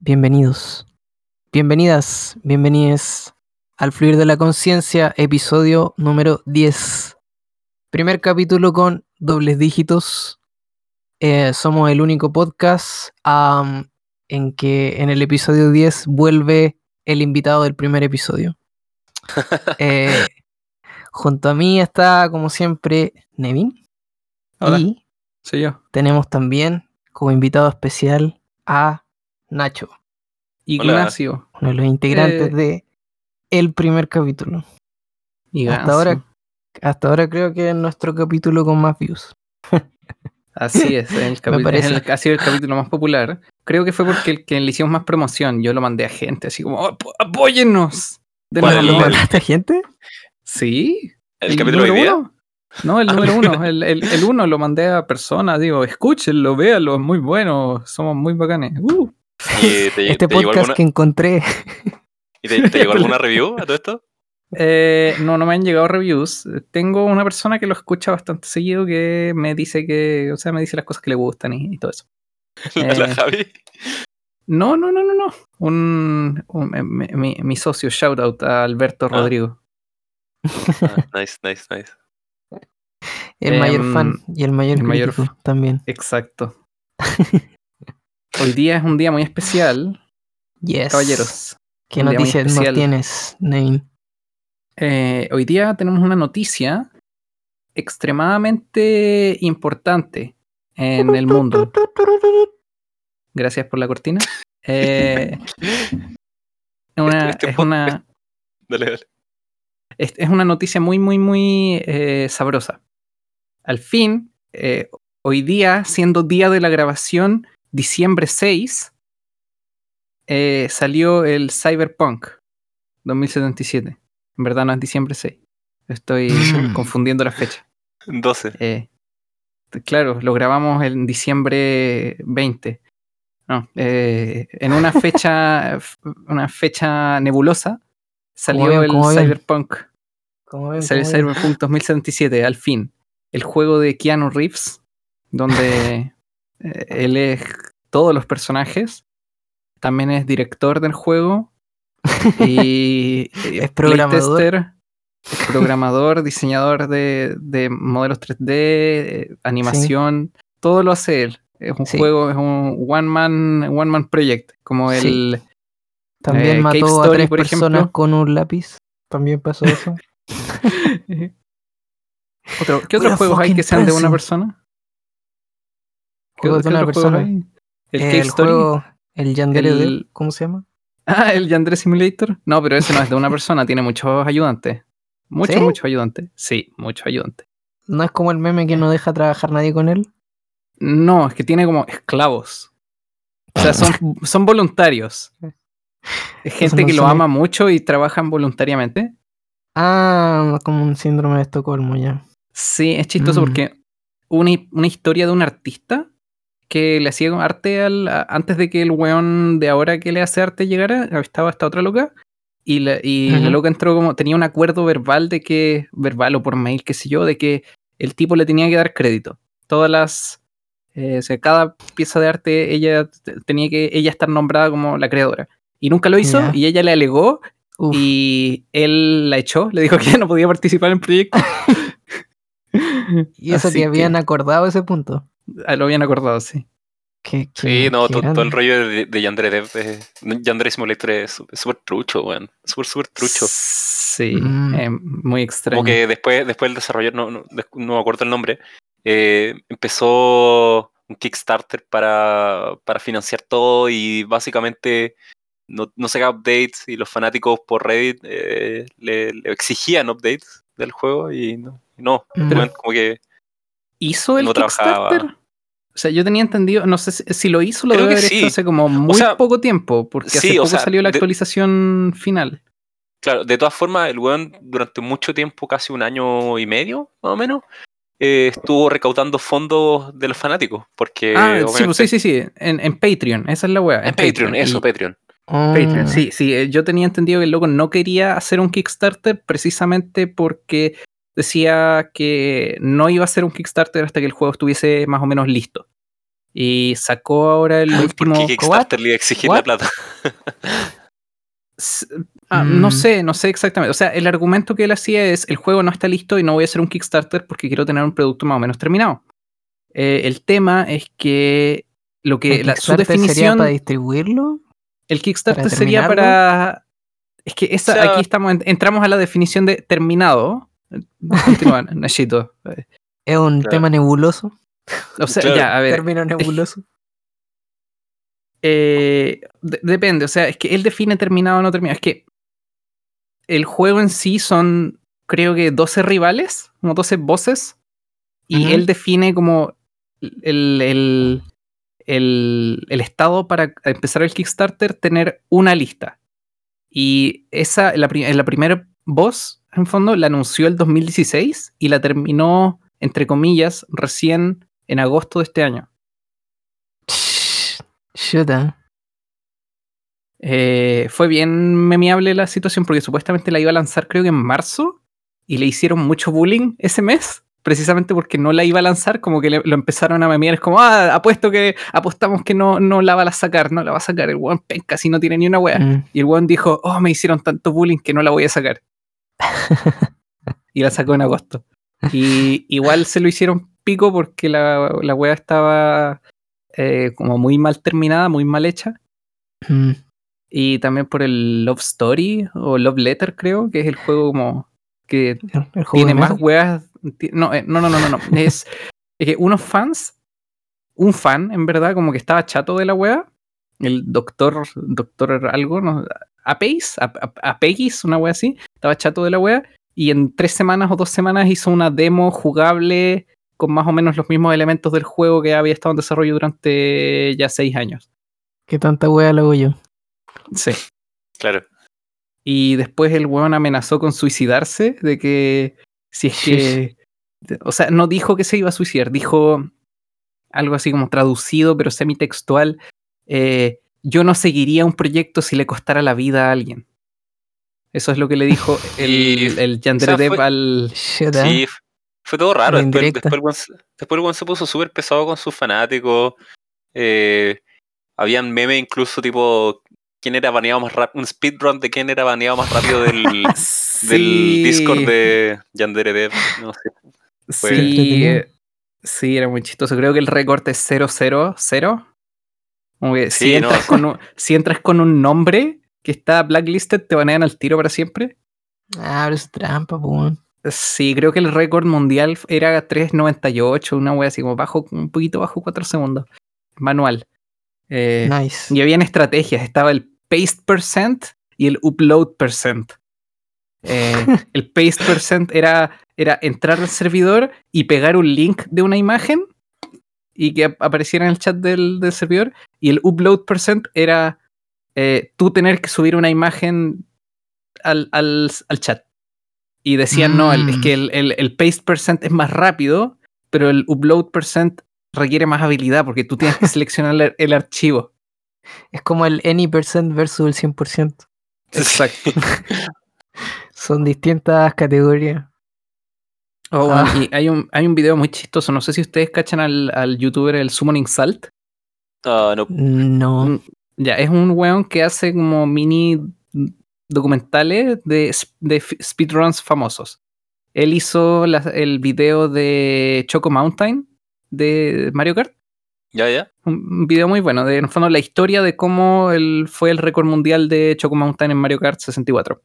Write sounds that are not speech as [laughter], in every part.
bienvenidos, bienvenidas, bienvenides al Fluir de la Conciencia, episodio número 10. Primer capítulo con dobles dígitos. Eh, somos el único podcast en que en el episodio 10 vuelve el invitado del primer episodio. [laughs] Eh, junto a mí está, como siempre, Nevin. Hola. Y Soy yo. tenemos también como invitado especial a Nacho, Ignacio. uno de los integrantes Eh. de el primer capítulo. Ignacio. Hasta ahora, hasta ahora creo que es nuestro capítulo con más views. [laughs] Así es, el es el- [laughs] ha sido el capítulo más popular. Creo que fue porque el que le hicimos más promoción. Yo lo mandé a gente, así como, "Apo- apóyennos. Denos ¿Cuál? ¿Lo amor". El- mandaste a gente? Sí. ¿El capítulo de uno. No, el [laughs] número uno. El, el, el uno lo mandé a personas. Digo, escúchenlo, véanlo, es muy bueno. Somos muy bacanes. Uh. ¿Y te, [laughs] Este te podcast alguna, que encontré. ¿y te, te llegó alguna [laughs] review a todo esto? Eh, no, no me han llegado reviews. Tengo una persona que lo escucha bastante seguido que me dice que, o sea, me dice las cosas que le gustan y, y todo eso. La, [laughs] la Eh. Javi. No, no, no, no, no. Un, un- eh, mi, mi- mi socio, shout out a Alberto Ah. Rodrigo. Ah, nice, nice, nice. El mayor Em, fan y el mayor el mayor también. Exacto. Hoy día es un día muy especial, Yes. caballeros. ¿Qué un día muy noticias nos especial. tienes, Nein? Eh, hoy día tenemos una noticia extremadamente importante en el mundo. Gracias por la cortina. Eh, [laughs] una- Este es, una, Dale, dale. es, es una noticia muy, muy, muy eh, sabrosa. Al fin, eh, hoy día, siendo día de la grabación, diciembre 6, eh, salió el Cyberpunk 2077. En verdad no es diciembre 6. Estoy Mm. confundiendo la fecha. [laughs] 12. Eh, claro, lo grabamos en diciembre 20. No, eh, en una fecha, [laughs] una fecha nebulosa salió el. Cyberpunk. ¿Cómo ven, Salió el cómo? Cyberpunk 2077, al fin. El juego de Keanu Reeves, donde [laughs] él es todos los personajes. También es director del juego. [laughs] Y Es programador. playtester, es programador, [laughs] diseñador de, de modelos 3D, eh, animación. Todo lo hace él. Es un Sí. juego, es un one man, one man project. Como Sí. el. También eh, mató a Story, tres por personas ejemplo. con un lápiz. También pasó eso. [laughs] ¿Qué otros a juegos hay que sean de una person. persona? ¿Qué, Juegos de qué una otros juegos persona. El Story. juego, el Yandere El- ¿cómo se llama? Ah, el Yandere Simulator. No, pero ese no es de una persona, tiene muchos ayudantes. Muchos, ¿Sí? muchos ayudantes. Sí, muchos ayudantes. ¿No es como el meme que no deja trabajar nadie con él? No, es que tiene como esclavos. O sea, son, [laughs] son voluntarios. [laughs] Es gente no que lo ama mucho y trabajan voluntariamente. Ah, como un síndrome de Estocolmo ya. Sí, es chistoso Mm. porque una, una historia de un artista que le hacía arte al, a- antes de que el weón de ahora que le hace arte llegara, estaba esta otra loca. Y, la, y la Ujú. loca entró como, tenía un acuerdo verbal de que, verbal o por mail, qué sé yo, de que el tipo le tenía que dar crédito. Todas las, eh, o sea, cada pieza de arte, ella tenía que, ella estar nombrada como la creadora. Y nunca lo hizo, Ya. y ella le alegó, Uf, y él la echó, le dijo [laughs] que ya no podía participar en el proyecto. [laughs] y eso así que habían que- acordado ese punto. Ah, Lo habían acordado, sí. Qué- Sí, no, qué todo, el rollo de, de Yandere Dev, eh, Yandere Simulator es súper trucho, weón. Súper, súper trucho. Sí, Mm. eh, muy extraño. Como que después, después el desarrollador, no, no, no me acuerdo el nombre, eh, empezó un Kickstarter para, para financiar todo y básicamente no, no sacaba updates y los fanáticos por Reddit eh, le, le exigían updates del juego y no, no Mm. como que ¿Hizo el no trabajaba. Kickstarter? O sea, yo tenía entendido, no sé si, si lo hizo, lo Creo debe que haber sí. hecho hace como muy sea, poco tiempo, porque sí, hace o poco sea, salió la de- actualización final. Claro, de todas formas, el weón durante mucho tiempo, casi un año y medio, más o menos, eh, estuvo recaudando fondos de los fanáticos. Porque ah, sí, pues, sí, sí, sí, en, en Patreon, esa es la wea. En Patreon, eso, y- Patreon. Ah, Patreon, sí, sí. eh, Yo tenía entendido que el loco no quería hacer un Kickstarter precisamente porque decía que no iba a hacer un Kickstarter hasta que el juego estuviese más o menos listo. Y sacó ahora el ¿Por último. qué Kickstarter le iba a exigir What? la plata? Ah, No Mm. sé, no sé exactamente. O sea, el argumento que él hacía es: el juego no está listo y no voy a hacer un Kickstarter porque quiero tener un producto más o menos terminado. Eh, el tema es que lo que ¿El la, su Kickstarter sería definición. para distribuirlo? El Kickstarter para sería para. Es que esa, O sea- aquí estamos, en- entramos a la definición de terminado. Continúa, [laughs] Nachito. Es un Claro. tema nebuloso. O sea, Claro. ya, a ver. Término nebuloso. [laughs] eh, de- depende, o sea, es que él define terminado o no terminado. Es que el juego en sí son, creo que 12 rivales, como 12 voces, y él define como el, el, el, el estado para empezar el Kickstarter, tener una lista. Y esa, la, la primera voz, en fondo, la anunció el 2016 y la terminó, entre comillas, recién en agosto de este año. Chuta. Eh, fue bien memeable la situación porque supuestamente la iba a lanzar creo que en marzo y le hicieron mucho bullying ese mes, precisamente porque no la iba a lanzar, como que le- lo empezaron a memear, es como, ah, apuesto que, apostamos que no, no la va a sacar, no la va a sacar, el weón penca si no tiene ni una wea. Mm. Y el weón dijo, oh, me hicieron tanto bullying que no la voy a sacar. [laughs] y la sacó en agosto. Y igual se lo hicieron pico porque la, la wea estaba eh, como muy mal terminada, muy mal hecha. Mm. Y también por el Love Story o Love Letter, creo, que es el juego como que El juego tiene más weas. No, eh, no, no, no, no. no. [laughs] Es, es que unos fans, un fan, en verdad, como que estaba chato de la wea. El doctor, doctor algo, no, Apeis, Ap- Ap- Apegis, una wea así, estaba chato de la wea. Y en tres semanas o dos semanas hizo una demo jugable con más o menos los mismos elementos del juego que había estado en desarrollo durante ya seis años. ¿Qué tanta wea lo hago yo? Sí. Claro. Y después el weón amenazó con suicidarse, de que si es que... O sea, no dijo que se iba a suicidar, dijo algo así como traducido, pero semitextual. eh, yo no seguiría un proyecto si le costara la vida a alguien. Eso es lo que le dijo [laughs] el, el Yandere o sea, Dev fue- al... Chuta. Sí, fue todo raro. Después, después, se- después el weón se puso súper pesado con sus fanáticos. Eh, habían memes incluso tipo quién era baneado más rápido, un speedrun de quién era baneado más rápido del, [laughs] del Discord de Yandere Dev. No sé. fue- Sí, sí, era muy chistoso. Creo que el récord es 000. Como que si, Sí, entras con un, [laughs] si entras con un nombre que está blacklisted, te banean al tiro para siempre. Ah, pero es trampa, weón. Sí, creo que el récord mundial era 3.98, una wea así como bajo, un poquito bajo 4 segundos. Manual. Eh, Nice. y habían estrategias, estaba el paste percent y el upload percent. Eh, [laughs] el paste percent era, era entrar al servidor y pegar un link de una imagen y que ap- apareciera en el chat del, del servidor. Y el upload percent era eh, tú tener que subir una imagen al, al- al chat. Y decían, no, el- es Mm. que el, el, el paste percent es más rápido, pero el upload percent requiere más habilidad porque tú tienes que [laughs] seleccionar el, el archivo. Es como el any percent versus el 100%. Exacto. [laughs] Son distintas categorías. Oh, bueno, Ah. y hay un, hay un video muy chistoso. No sé si ustedes cachan al, al youtuber el Summoning Salt. Ah, no. No. Mm, Ya, es un weón que hace como mini documentales de, speedruns famosos. Él hizo la- el video de Choco Mountain de Mario Kart. Ya, ya. Un video muy bueno, de en el fondo la historia de cómo él fue el récord mundial de Choco Mountain en Mario Kart 64.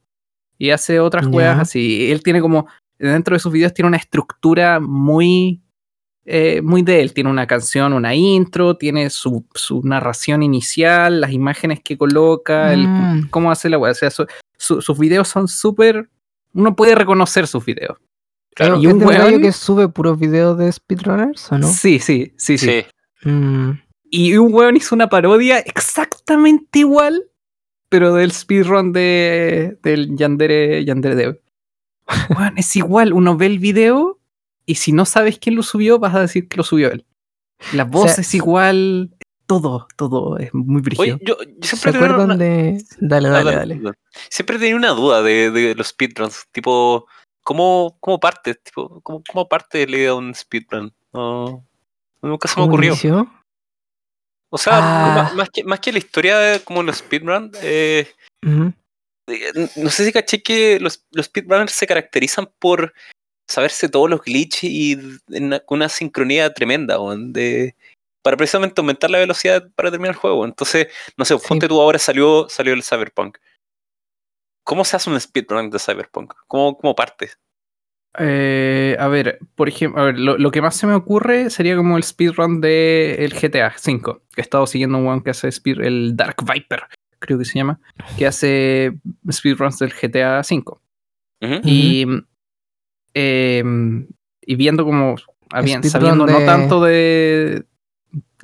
Y hace otras juegas así. Él tiene como, dentro de sus videos tiene una estructura muy, eh, muy de él. Tiene una canción, una intro, tiene su, su narración inicial, las imágenes que coloca, el- Mm. cómo hace la wea. O sea, su- su- sus videos son súper... Uno puede reconocer sus videos. Pero, y ¿Es un weón- que sube puros videos de speedrunners o no? Sí, sí, sí, sí. Sí. Mm. Y un weón hizo una parodia exactamente igual, pero del speedrun de, del Yandere, Yandere Dev. [laughs] Weón, es igual, uno ve el video y si no sabes quién lo subió, vas a decir que lo subió él. La voz sea, es igual, todo, todo es muy. Oye, yo, yo ¿Se siempre he tenido acuerdan una- de...? Dale, Ah, dale, dale, dale. dale. Siempre he tenido una duda de, de los speedruns. Tipo, ¿cómo, cómo parte? Tipo, ¿cómo, cómo parte la idea de un speedrun? No, nunca se me ¿Cómo ocurrió. inició? O sea, Ah. más, que, más que la historia de como los speedrun, eh, eh, no sé si caché que los, los speedrunners se caracterizan por saberse todos los glitches y una- con una sincronía tremenda, weón, de, para precisamente aumentar la velocidad para terminar el juego. Entonces, no sé, Sí. ponte tú ahora salió, salió el Cyberpunk. ¿Cómo se hace un speedrun de Cyberpunk? ¿Cómo, cómo partes? Eh, a ver, por ejemplo, a ver, lo, lo que más se me ocurre sería como el speedrun del el GTA V, que he estado siguiendo un weón que hace speed, el Dark Viper, creo que se llama, que hace speedruns del GTA V. Y, em, y viendo como, habían, sabiendo no tanto de...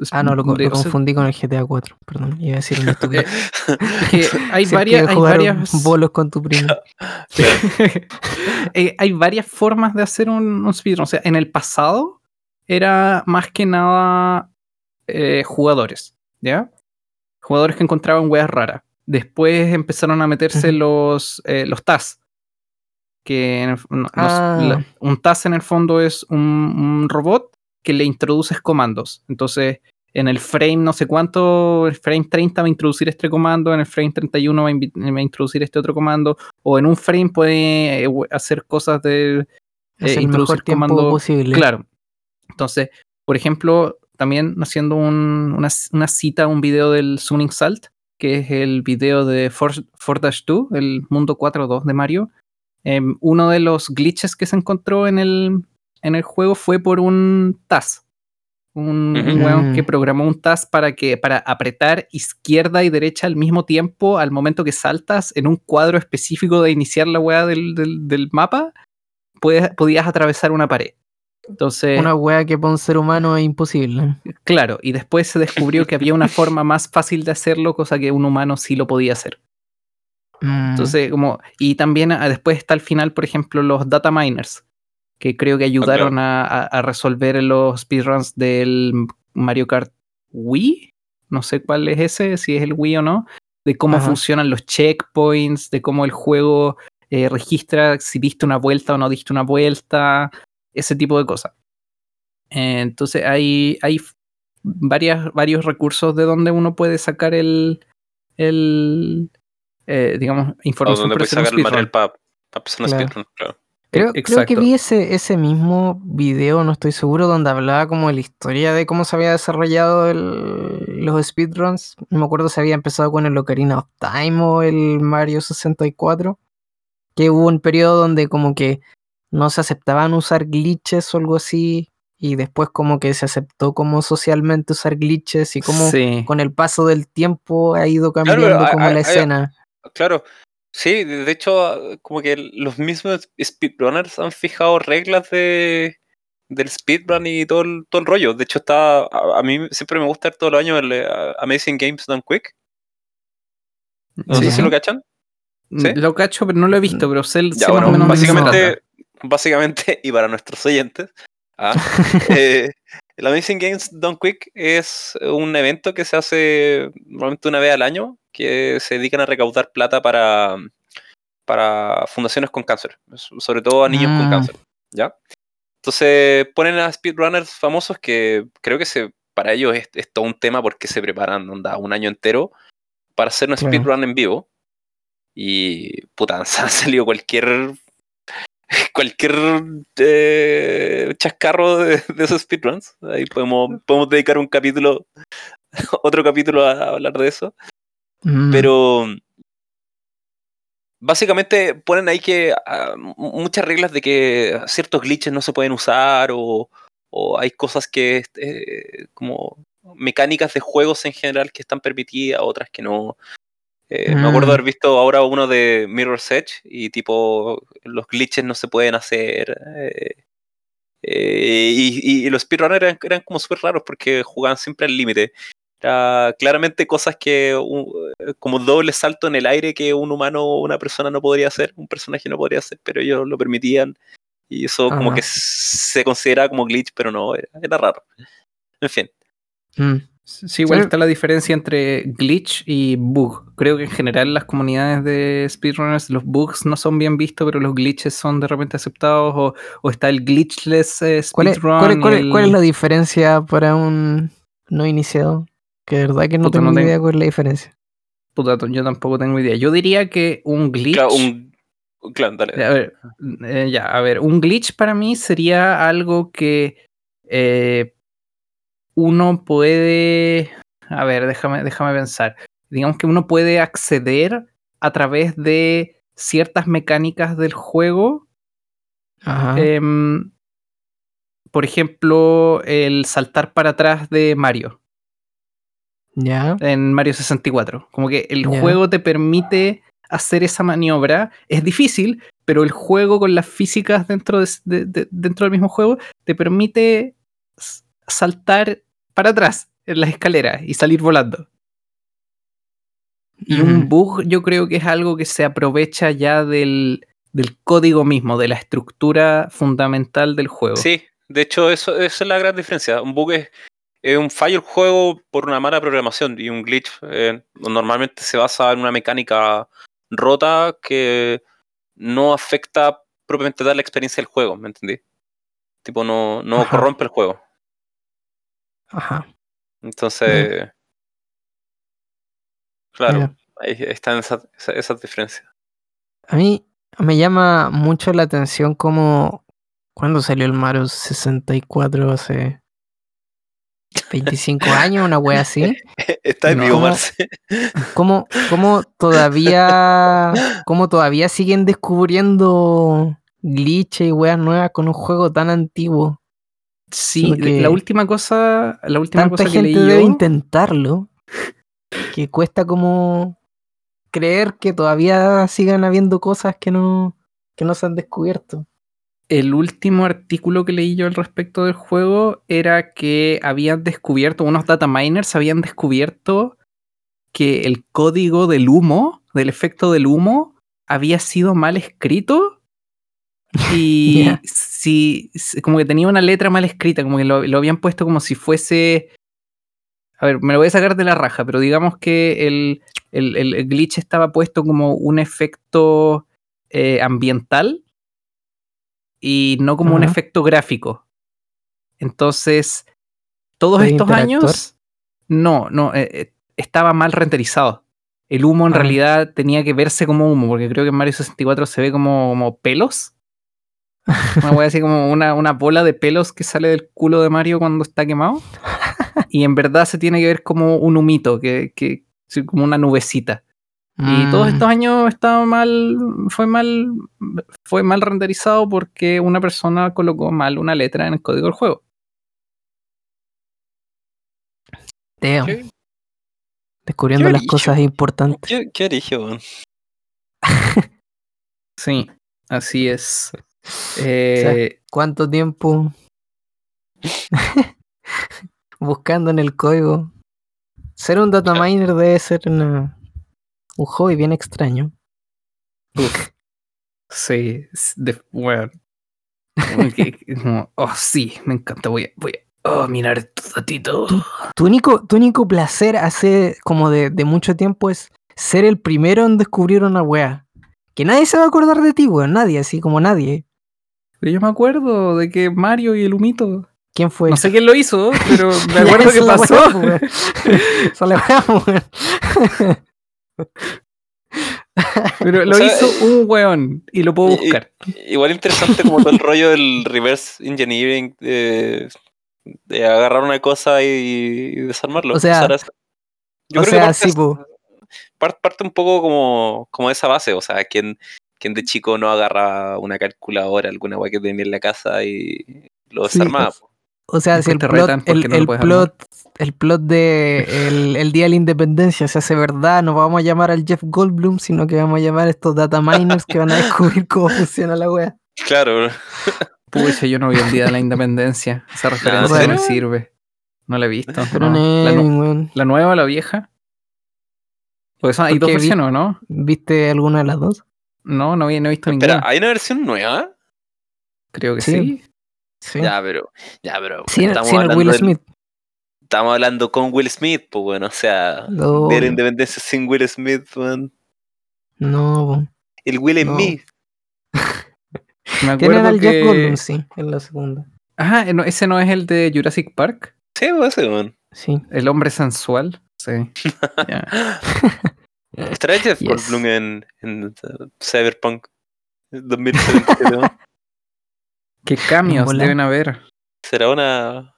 Ah, no, lo, de- confundí con el GTA 4. Perdón, iba a decir una [laughs] estupidez. es que [laughs] hay Si varias, hay varias, bolos con tu primo. [laughs] Eh, hay varias formas de hacer un, un speedrun. O sea, en el pasado era más que nada eh, jugadores, ¿ya? Jugadores que encontraban weas raras. Después empezaron a meterse los, eh, los TAS. Que el- no- Ah. la- un TAS en el fondo es un, un robot que le introduces comandos. Entonces, en el frame no sé cuánto, el frame 30 va a introducir este comando, en el frame 31 va a, va a introducir este otro comando, o en un frame puede eh, hacer cosas de eh, el introducir mejor tiempo comando- posible. Claro. Entonces, por ejemplo, también haciendo un- una, una cita a un video del Sunning Salt, que es el video de 4-2, el mundo 4.2 de Mario. Em, uno de los glitches que se encontró en el, en el juego fue por un TAS. Un, weón que Mm. programó un TAS para que para apretar izquierda y derecha al mismo tiempo al momento que saltas en un cuadro específico de iniciar la weá del, del- del mapa, puedes- podías atravesar una pared. Entonces, Una wea que para un ser humano es imposible. claro, y después se descubrió que había una forma más fácil de hacerlo, cosa que un humano sí lo podía hacer. Mm. Entonces, como, y también ah, después está al final, por ejemplo, los data miners, que creo que ayudaron a, a- a resolver los speedruns del Mario Kart Wii. No sé cuál es ese, si es el Wii o no, de cómo Ajá. funcionan los checkpoints, de cómo el juego eh, registra si diste una vuelta o no diste una vuelta, ese tipo de cosas. Eh, entonces hay, hay varias, varios recursos de donde uno puede sacar el, el eh, digamos, O información donde para puedes sacar el material para empezar un Claro. speedrun, claro. Creo, creo que vi ese, ese mismo video, no estoy seguro, donde hablaba como de la historia de cómo se había desarrollado el- los speedruns. No me acuerdo si había empezado con el Ocarina of Time o el Mario 64. Que hubo un periodo donde como que no se aceptaban usar glitches o algo así. Y después como que se aceptó como socialmente usar glitches y como Sí. con el paso del tiempo ha ido cambiando como hay- la hay- escena. Claro, sí, de hecho, como que los mismos speedrunners han fijado reglas de del speedrun y todo el, todo el rollo. De hecho, está a, a mí siempre me gusta ver todos los años el eh, Amazing Games Done Quick. No sé si lo cachan. ¿Sí? Lo cacho, pero no lo he visto, pero sé, Ya, sé bueno, más o menos básicamente, básicamente, [laughs] y para nuestros oyentes, ah, [laughs] eh, el Amazing Games Done Quick es un evento que se hace normalmente una vez al año, que se dedican a recaudar plata para, para fundaciones con cáncer, sobre todo a niños con Mm. cáncer, ¿ya? Entonces ponen a speedrunners famosos que creo que se, para ellos es, es todo un tema porque se preparan onda, un año entero para hacer un Claro. speedrun en vivo. Y puta, [laughs] se ha salido cualquier cualquier eh, chascarro de, de esos speedruns. Ahí podemos, podemos dedicar un capítulo, [laughs] otro capítulo a hablar de eso. Mm. Pero básicamente ponen ahí que ah, mu- muchas reglas de que ciertos glitches no se pueden usar o, o hay cosas que eh, como mecánicas de juegos en general que están permitidas, otras que no. Eh, Me acuerdo Mm. haber visto ahora uno de Mirror's Edge y tipo los glitches no se pueden hacer. eh, y, y los speedrunners eran, eran como súper raros porque jugaban siempre al límite. Era claramente cosas que un- como doble salto en el aire que un humano o una persona no podría hacer, un personaje no podría hacer, pero ellos lo permitían. Y eso como que se consideraba como glitch, pero no, era, era raro. En fin. Mm. Sí, igual Sí. está la diferencia entre glitch y bug. Creo que en general en las comunidades de speedrunners los bugs no son bien vistos, pero los glitches son de repente aceptados. O, o está el glitchless eh, ¿Cuál, es, speedrun. cuál es- cuál el- cuál es la diferencia para un no iniciado? Que de verdad que no Puta, tengo no ni tengo- idea cuál es la diferencia. Puta, yo tampoco tengo idea. Yo diría que un glitch. Claro, un, claro, dale. A ver, eh, ya, a ver, un glitch para mí sería algo que eh, uno puede. A ver, déjame, déjame pensar. Digamos que uno puede acceder a través de ciertas mecánicas del juego. Ajá. em, por ejemplo, el saltar para atrás de Mario. Ya. en Mario 64. Como que el Ya. juego te permite hacer esa maniobra. Es difícil, pero el juego con las físicas dentro, de- de- de- dentro del mismo juego te permite saltar para atrás en las escaleras y salir volando. Y un bug yo creo que es algo que se aprovecha ya del, del código mismo, de la estructura fundamental del juego. Sí, de hecho, eso, esa es la gran diferencia. Un bug es, es un fallo del juego por una mala programación y un glitch eh, normalmente se basa en una mecánica rota que no afecta propiamente tal la experiencia del juego, ¿me entendí? Tipo, no, no Ajá. corrompe el juego. Ajá. Entonces, claro, Mira. ahí están esas, esas diferencias. A mí me llama mucho la atención como cuando salió el Mario 64 hace 25 años, una wea así. [laughs] Está en No. vivo, Marce. ¿Cómo, cómo todavía cómo todavía siguen descubriendo glitches y weas nuevas con un juego tan antiguo? Sí, la última cosa, la última Tanta cosa que gente leí debe yo- intentarlo que cuesta como creer que todavía sigan habiendo cosas que no, que no se han descubierto. El último artículo que leí yo al respecto del juego era que habían descubierto, unos data miners habían descubierto que el código del humo, del efecto del humo, había sido mal escrito. [laughs] Y si- como que tenía una letra mal escrita, como que lo, lo habían puesto como si fuese. A ver, me lo voy a sacar de la raja, pero digamos que el, el- el glitch estaba puesto como un efecto eh, ambiental y no como un efecto gráfico. Entonces, todos ¿Puede estos años, no, no, eh, eh, estaba mal renderizado. El humo en Ah. realidad tenía que verse como humo, porque creo que en Mario 64 se ve como, como pelos. [laughs] Una wea así como una, una bola de pelos que sale del culo de Mario cuando está quemado. [laughs] Y en verdad se tiene que ver como un humito, que, que como una nubecita. Y todos Mm, estos años estaba mal, fue mal, fue mal renderizado porque una persona colocó mal una letra en el código del juego. ¿Qué, descubriendo qué las cosas importantes. qué, qué origen? [laughs] Sí, así es. Eh, ¿Cuánto tiempo [laughs] buscando en el código? Ser un data miner debe ser una, un hobby bien extraño. sí, de, bueno, [laughs] como oh sí, me encanta, voy a, voy a oh, mirar estos datitos. Tu único, tu único placer hace como de, de mucho tiempo es ser el primero en descubrir una wea. Que nadie se va a acordar de ti, weón. Nadie, así como nadie. Pero yo me acuerdo de que Mario y el humito. ¿Quién fue? No sé quién lo hizo, pero [laughs] me acuerdo que pasó. wea, po, weón. [laughs] Esa es la wea, weón. Pero [laughs] lo O sea, hizo un weón y lo puedo buscar. Igual interesante como todo el rollo del reverse engineering de, de agarrar una cosa y, y desarmarlo. O sea, yo o creo que parte, sí, parte un poco como, como de esa base. O sea, quien, quien de chico no agarra una calculadora, alguna weá que tenía en la casa y lo desarmaba. O sea, si el plot, el, no plot, el plot de el, el Día de la Independencia se hace verdad, no vamos a llamar al Jeff Goldblum, sino que vamos a llamar a estos data miners que van a descubrir cómo funciona la wea. Claro, Pucha, yo no vi el día de la independencia. Esa [laughs] referencia no me sirve. No la he visto. Pero no. la, nu- la nueva o la vieja? Porque son, hay ¿Por dos qué vi- versiones, ¿no? ¿viste alguna de las dos? No, no, vi- no he visto Espera, ninguna. ¿hay una versión nueva? Creo que Sí. sí. Sí. Ya, pero, ya, pero Sí, estamos el hablando Will del- Smith. estamos hablando con Will Smith, pues bueno, o sea, No, de la independencia sin Will Smith, weón. no. El Will No. Smith. [laughs] Me [laughs] acuerdo al Jeff Goldblum, que... sí, en la segunda. Ajá, no, ese no es el de Jurassic Park. Sí, pues ese, weón. Sí. El hombre sensual. Sí. [laughs] ¿Estará Jeff. Goldblum en, en uh, Cyberpunk 2077? ¿Qué cambios Hola. deben haber? Será una.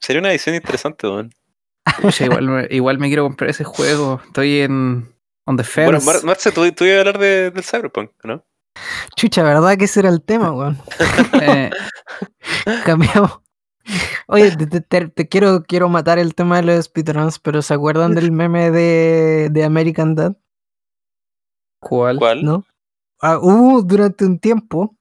Sería una edición interesante, weón. Igual, me- igual me quiero comprar ese juego. Estoy en. On the fence. Bueno, Mar- Marce, tú, tú ibas a hablar de, del Cyberpunk, ¿no? Chucha, ¿verdad que ese era el tema, weón? [laughs] Eh, Cambiamos. Oye, te, te- te- te quiero, quiero matar el tema de los speedruns, pero ¿se acuerdan del meme de, de American Dad? ¿Cuál? ¿Cuál? ¿No? Ah, hubo durante un tiempo,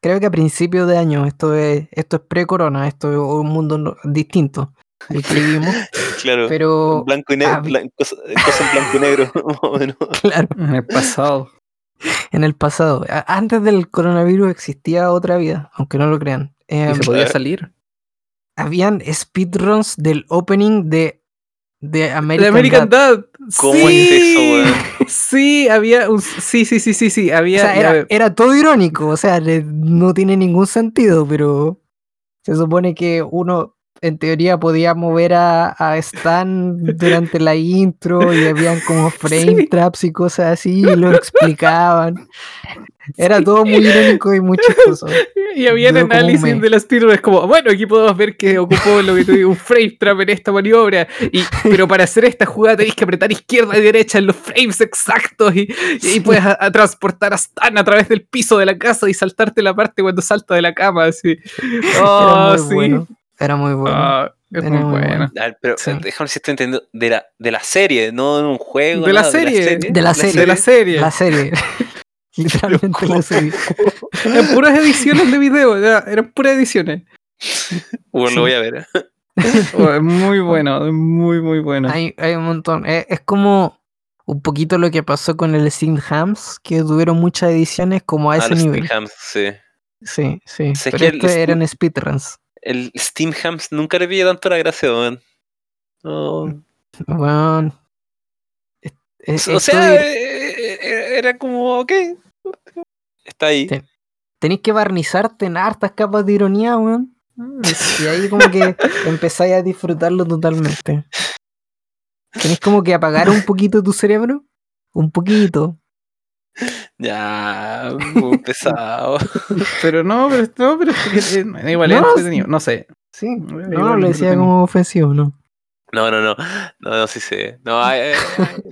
creo que a principios de año, esto es, esto es pre-corona, esto es un mundo no- distinto el que vivimos, [laughs] Claro. pero blanco y negro. ah, cosas en blanco y negro, [laughs] más o menos. [laughs] claro, En el pasado. en el pasado, antes del coronavirus existía otra vida, aunque no lo crean. ¿Y Em, se podía salir? habían speedruns del opening de, de American, The American Dad. Dad. ¿Cómo sí, es eso, weón? Sí, había un. Sí, sí, sí, sí, sí. O Había. sea, era, era todo irónico, o sea, no tiene ningún sentido, pero se supone que uno en teoría podía mover a, a Stan durante la intro y habían como [laughs] frame Sí. traps y cosas así y lo explicaban. [laughs] Era Sí. todo muy irónico y muy chistoso. [laughs] Y había un análisis de las speedruns como, bueno, aquí podemos ver que ocupó lo que dices, un frame trap en esta maniobra. Y, pero para hacer esta jugada tenéis que apretar izquierda y derecha en los frames exactos. Y, y ahí puedes a, a transportar a Stan a través del piso de la casa y saltarte la parte cuando salta de la cama. Así. Era Oh, muy sí. bueno. Era muy bueno. Ah, es Era muy muy bueno. bueno. Pero Sí. eh, déjame ver si estoy entendiendo. De la, de la serie, no de un juego. De la nada, serie. De la serie. De la serie. La serie. [laughs] [laughs] Literalmente la serie. Eran puras ediciones de video. ya, Eran puras ediciones. Bueno, Sí. lo voy a ver. ¿eh? Oh, es muy bueno. es Muy, muy bueno. Hay, hay un montón. Es, es como un poquito lo que pasó con el Steam Hams, que tuvieron muchas ediciones como a Ah, ese nivel. Steam Hams, sí. Sí, sí. Pero que el estos Steam- eran speedruns. El Steam Hams nunca le pillé tanto la gracia, weón. No. Bueno. O esto sea, de- eh, eh, era como, ok. Está ahí. Sí. tenéis que barnizarte en hartas capas de ironía, weón. Y ahí como que [laughs] empezáis a disfrutarlo totalmente. Tenéis como que apagar un poquito tu cerebro. Un poquito. [laughs] Ya, muy pesado. [laughs] Pero no, pero, no, pero es que, eh, igual es No, entretenido. No sé. Sí. Igual No, lo decía como ofensivo, ¿no? No, no, no. No, no, sí sé. No, hay, hay-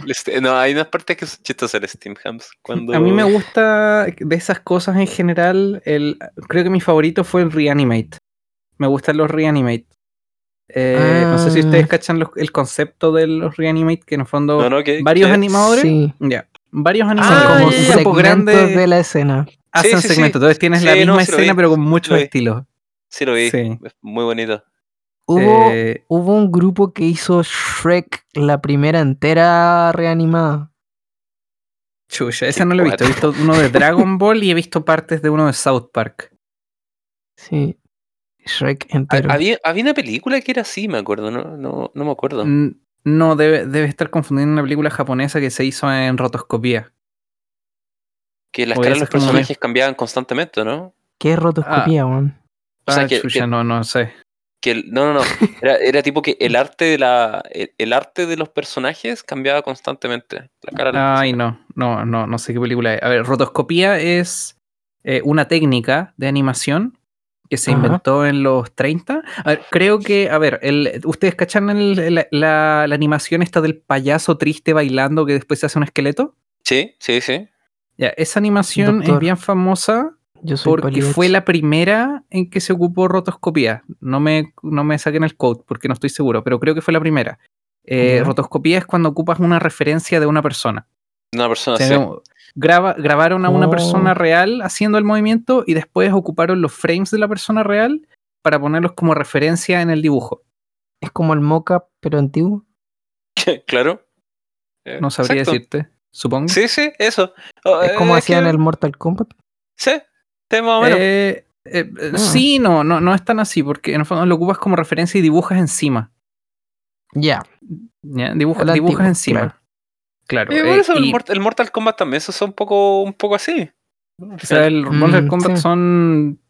este, no, hay unas partes que son chistosas el Steam Hams. Cuando... A mí me gusta de esas cosas en general. El, creo que mi favorito fue el Reanimate. Me gustan los Reanimate. Eh, No sé si Ah. ustedes cachan los- el concepto de los Reanimate, que en el fondo No, no, que, varios animadores. Sí. Ya. Varios como Ah, campo segmentos grande de la escena. hacen Sí, sí, sí. segmentos. Entonces tienes la no, misma escena, vi, pero con lo muchos vi. estilos. Sí, lo vi. Muy bonito. Hubo, Eh, hubo un grupo que hizo Shrek la primera entera reanimada. chucha, esa no lo he visto. He visto uno de Dragon [laughs] Ball y he visto partes de uno de South Park. Sí. Shrek entero. Había, había una película que era así, me acuerdo. No, no, no me acuerdo. N- No, debe, debe estar confundiendo una película japonesa que se hizo en rotoscopía. Que las o caras de los es personajes cambiaban constantemente, ¿no? ¿Qué es rotoscopía, weón? O sea, ah, que- chucha, que- no, no sé. Que el- no, no, no. Era, [laughs] era tipo que el arte de la. El, el arte de los personajes cambiaba constantemente. La cara de Ay, no, no, no, no sé qué película es. A ver, rotoscopía es eh, una técnica de animación que se Ajá. inventó en los 30. A ver, creo que, a ver, el, ¿ustedes cachan el- la, la- la animación esta del payaso triste bailando que después se hace un esqueleto? Sí, sí, sí. Ya, esa animación es bien famosa Yo soy porque fue la primera en que se ocupó rotoscopía. No me, no me saquen el code porque no estoy seguro, pero creo que fue la primera. Eh, rotoscopía es cuando ocupas una referencia de una persona. Una persona O sea, así. Graba- grabaron a una Oh. persona real haciendo el movimiento y después ocuparon los frames de la persona real para ponerlos como referencia en el dibujo. Es como el mocap, pero antiguo. [laughs] claro. Eh, No sabría exacto. decirte, supongo. Sí, sí, eso. Oh, Es eh, como que- hacían el Mortal Kombat. Sí, o menos. Eh, eh, eh, Ah. Sí, no, no, no es tan así, porque en el fondo lo ocupas como referencia y dibujas encima. Ya. ¿ya? Dibuja- El dibujas antiguo, encima. claro. Claro. Eh, eh, por eso el, y- Mort- el Mortal Kombat también, eso es un poco, un poco así. O sea, el Mortal Mm, Kombat sí. son,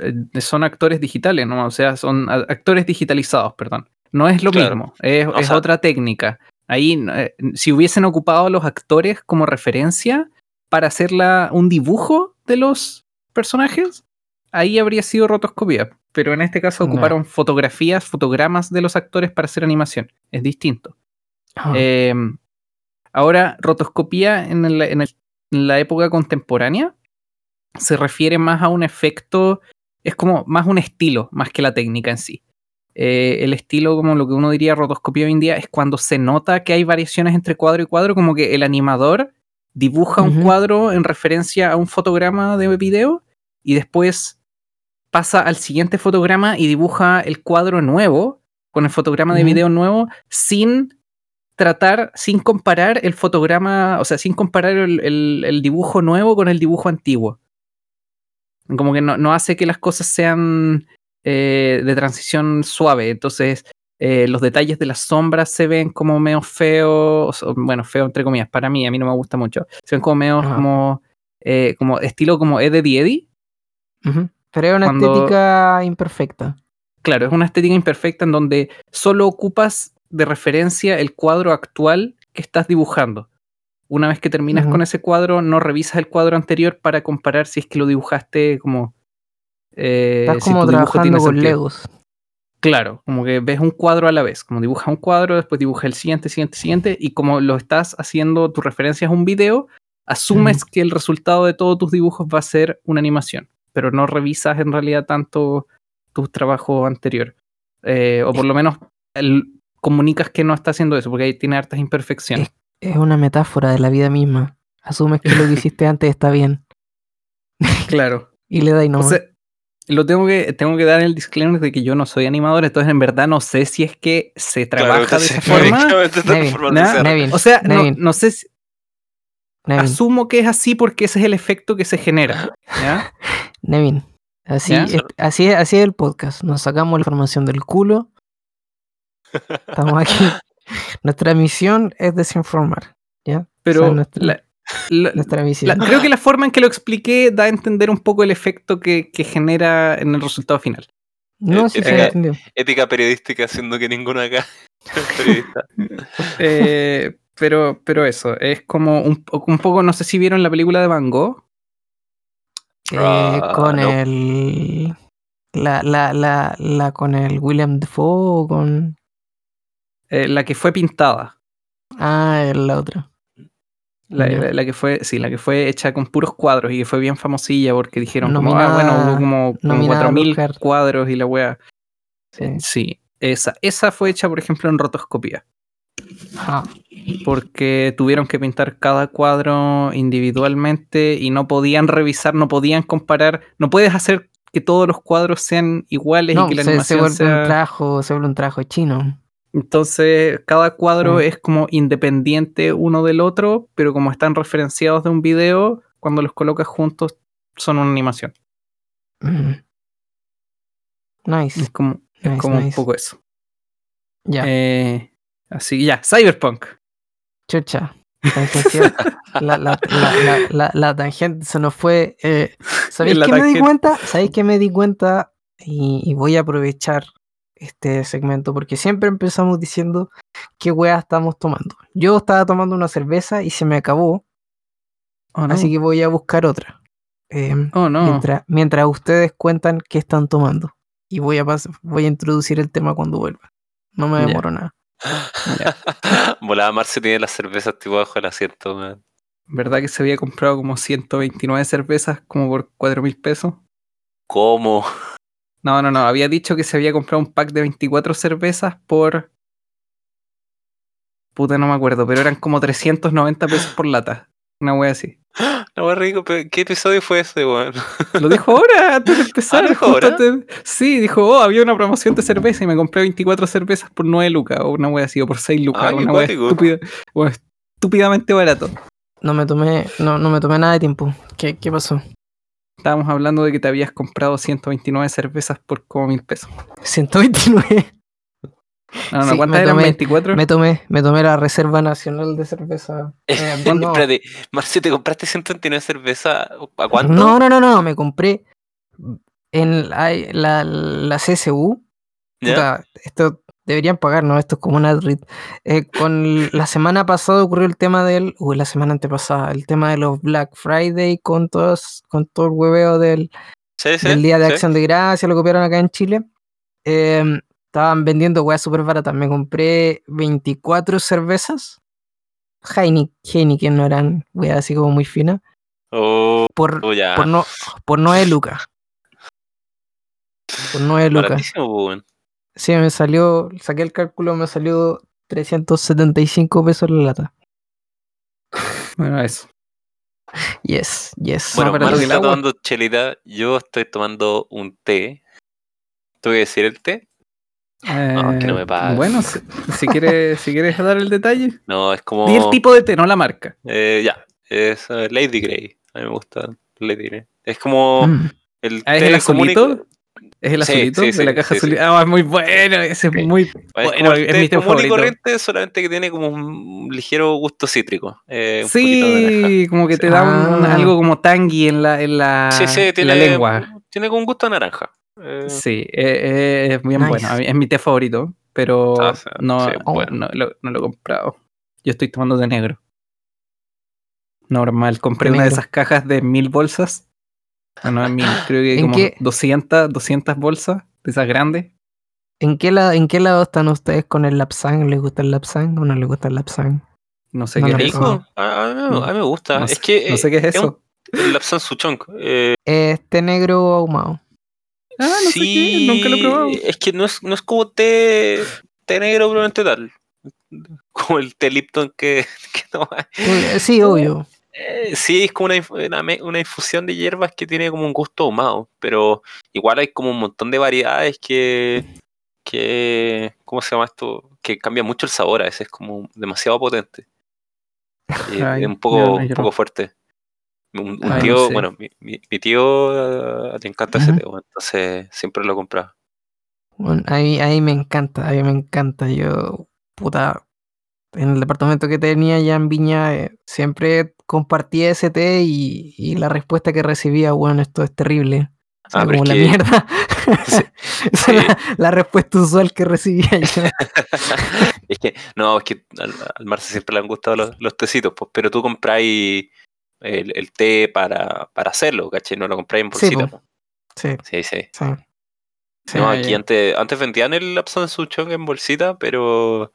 eh, son actores digitales, ¿no? O sea, son actores digitalizados, perdón. no es lo Claro. mismo, es, O es sea- otra técnica. Ahí, eh, si hubiesen ocupado a los actores como referencia para hacer la- un dibujo de los personajes, ahí habría sido rotoscopía. Pero en este caso ocuparon fotografías, fotogramas de los actores para hacer animación. Es distinto. Ah, Eh, ahora, rotoscopía en, el- en el- en la época contemporánea se refiere más a un efecto, es como más un estilo, más que la técnica en sí. Eh, el estilo, como lo que uno diría rotoscopía hoy en día, es cuando se nota que hay variaciones entre cuadro y cuadro, como que el animador dibuja un cuadro en referencia a un fotograma de video y después pasa al siguiente fotograma y dibuja el cuadro nuevo con el fotograma de video nuevo sin tratar, sin comparar el fotograma, o sea, sin comparar el, el- el dibujo nuevo con el dibujo antiguo. Como que no, no hace que las cosas sean eh, de transición suave. Entonces, eh, los detalles de las sombras se ven como medio feos, o- bueno, feo entre comillas, para mí, a mí no me gusta mucho. Se ven como medio Ajá. como, eh, como estilo como Eddie Eddie. Pero es una cuando- estética imperfecta. Claro, es una estética imperfecta en donde solo ocupas de referencia el cuadro actual que estás dibujando. Una vez que terminas con ese cuadro, no revisas el cuadro anterior para comparar si es que lo dibujaste como. eh, Estás si como tu dibujo trabajando tiene con sentido. Legos. Claro, como que ves un cuadro a la vez. Como dibujas un cuadro, después dibujas el siguiente, siguiente, siguiente. Y como lo estás haciendo, tu referencia es un video, asumes que el resultado de todos tus dibujos va a ser una animación. Pero no revisas en realidad tanto tu trabajo anterior. Eh, o por lo menos el- comunicas que no está haciendo eso, porque ahí tiene hartas imperfecciones. Es una metáfora de la vida misma. Asumes que lo que [laughs] hiciste antes está bien. [laughs] Claro. Y le dais O nomás. sea, lo tengo que, tengo que dar el disclaimer de que yo no soy animador, entonces en verdad no sé si es que se trabaja de esa [laughs] forma. ser. Nevin, O sea, no, Nevin. no sé si, Nevin, asumo que es así porque ese es el efecto que se genera. ¿ya? Nevin. Así, ¿Ya? es, así, es- así es el podcast. Nos sacamos la información del culo. Estamos aquí. [laughs] Nuestra misión es desinformar. ¿Ya? Pero es nuestra, la- la- nuestra misión. la- creo que la forma en que lo expliqué da a entender un poco el efecto que, que genera en el resultado final. no, eh, sí eh, se entendió. Ética periodística, siendo que ninguno acá es [laughs] periodista. Eh, pero, pero eso, es como un, un poco, no sé si vieron la película de Van Gogh. Eh, Ah, con no. el. La, la, la, la con el William Defoe o con. Eh, la que fue pintada. Ah, el- la otra. La, la- la que fue, sí, la que fue hecha con puros cuadros y que fue bien famosilla porque dijeron como, ah, Nominada- bueno, hubo como, como nominada al 4.000 Oscar. cuadros y la wea. Sí. Sí, esa. Esa fue hecha, por ejemplo, en rotoscopía. Ah, porque tuvieron que pintar cada cuadro individualmente y no podían revisar, no podían comparar, no puedes hacer que todos los cuadros sean iguales no, y que la se, se animación vuelve sea... un trabajo, se vuelve un trabajo chino. Entonces, cada cuadro Sí. es como independiente uno del otro, pero como están referenciados de un video, cuando los colocas juntos son una animación. Mm. Nice. Es como, es Nice, como un poco eso. Ya, Eh, así, ya, Cyberpunk. chucha. [laughs] La, la, la, la, la, la tangente se nos fue. Eh, [laughs] ¿Sabéis qué me di cuenta? ¿Sabéis qué me di cuenta? Y, y voy a aprovechar este segmento porque siempre empezamos diciendo qué weá estamos tomando. Yo estaba tomando una cerveza y se me acabó, Oh, no. así que voy a buscar otra. Em, Oh, no. mientras, mientras ustedes cuentan qué están tomando. Y voy a, voy a introducir el tema cuando vuelva. No me demoro nada. [laughs] Volada Marce tiene las cervezas tipo bajo el asiento, man. ¿Verdad que se había comprado como 129 cervezas como por 4 mil pesos? ¿Cómo? No, no, no. Había dicho que se había comprado un pack de 24 cervezas por. Puta, no me acuerdo, pero eran como 390 pesos por lata. Una wea así. [gasps] No, muy rico, pero ¿qué episodio fue ese, weón? [gasps] Lo dijo ahora, antes de empezar. ¿Ah, dijo justo ahora? antes- Sí, dijo, oh, había una promoción de cerveza y me compré 24 cervezas por 9 lucas, o una wea así, o por 6 lucas, Ah, una wea estúpida, wea estúpidamente barato. No me tomé, no, no me tomé nada de tiempo. ¿Qué, qué pasó? Estábamos hablando de que te habías comprado 129 cervezas por como mil pesos. 129. No, no, Sí, ¿cuántas me eran? tomé- ¿24? Me tomé, me tomé la Reserva Nacional de Cerveza. [laughs] Eh, no, Espérate, Marce, ¿te compraste 129 cerveza? ¿A cuánto? no, no, no, no, me compré en la, la, la CSU. ¿Ya? Puta, esto deberían pagarnos, esto es como un ad-read. Eh, con la semana pasada ocurrió el tema del, uy, la semana antepasada, el tema de los Black Friday con todos, con todo el hueveo del, Sí, sí. del Día de sí. Acción de Gracia, lo copiaron acá en Chile. Em, estaban vendiendo weas súper baratas. Me compré 24 cervezas. Heine- Heineken no eran weas así como muy finas. Oh, Por, oh, ya. por, no, por 9 lucas. Por 9 lucas. Sí, me salió, saqué el cálculo, me salió 375 pesos la lata. Bueno, eso. Yes, yes. Bueno, barato Marco que está tomando chelita, yo estoy tomando un té. ¿Tú voy a decir el té? No, es que no me Eh, pagas. Bueno, si, si quieres, si quieres dar el detalle. No, es como. Di el tipo de té, no la marca. Eh, ya, es eh, Lady Grey. A mí me gusta Lady Grey. Es como Mm. el Ah, ¿es té el común y- azulito? ¿Es el Sí, azulito sí, de la caja sí, azulita? Ah, es muy bueno, ese es muy Es bueno, es mi té común y favorito. corriente, solamente que tiene como un ligero gusto cítrico. eh, un de. Sí, como que te da un- Ah. algo como tangy en la, en la, Sí, sí, en tiene, la lengua. tiene como un gusto a naranja. Eh, Sí, eh, eh, es bien Nice. bueno. Es mi té favorito, pero Ah, no, sí, no, bueno. no lo, no lo he comprado. Yo estoy tomando té negro. Normal, compré una de esas cajas de mil bolsas. No, no, mil, [gasps] creo que ¿En como qué? 200, 200 bolsas de esas grandes. ¿En qué, la- ¿En qué lado están ustedes con el Lapsang? ¿Les gusta el Lapsang o no les gusta el Lapsang? No sé No qué es eso. A, a mí, me- No. a mí me gusta. No es sé- que no eh, sé qué es un- eso. el Lapsang Souchong. Eh, Este negro ahumado. Ah, no sé qué, nunca lo he probado. Es que no es, no es como té, té negro probablemente tal. Como el té Lipton que, [laughs] que no hay. Eh, Sí, obvio. Eh, sí, es como una, una, infusión de hierbas que tiene como un gusto ahumado, pero igual hay como un montón de variedades que, que ¿cómo se llama esto? Que cambia mucho el sabor, a veces es como demasiado potente. [laughs] Ay, es un poco, ya, un poco fuerte. Un, un Ay, no tío, sé. bueno, mi, mi- mi tío eh, le encanta ese bueno, entonces siempre lo compraba. Bueno, ahí, ahí me encanta, ahí me encanta. Yo, puta, en el departamento que tenía allá en Viña, eh, siempre compartía ese té y, y la respuesta que recibía, bueno, esto es terrible. O sea, Ah, pero como la que- mierda. [laughs] Sí, [laughs] Esa era sí. la, la respuesta usual que recibía yo. [laughs] es que, no, es que al, al Marce siempre le han gustado los, los tecitos, pues, pero tú compráis el, el té para, para hacerlo, ¿cachai? No lo compráis en bolsita. Sí, Sí, sí. sí. No, aquí antes, antes vendían el Lapsang Souchong en bolsita, pero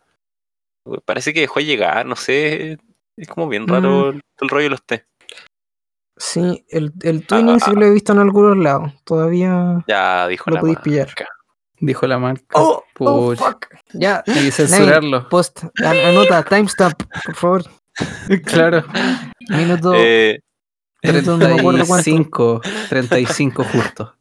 parece que dejó de llegar, no sé. Es como bien raro Mm. el, el rollo de los té. Sí, el, el Twinning sí ah. lo he visto en algunos lados. Todavía Ya dijo Lo la podéis pillar. marca. Dijo la marca. Oh, oh, fuck. Ya, Y censurarlo. post, an- anota, timestamp, por favor. [laughs] Claro. Minuto. Eh, minuto no me acuerdo cuánto. 35, 35 justo.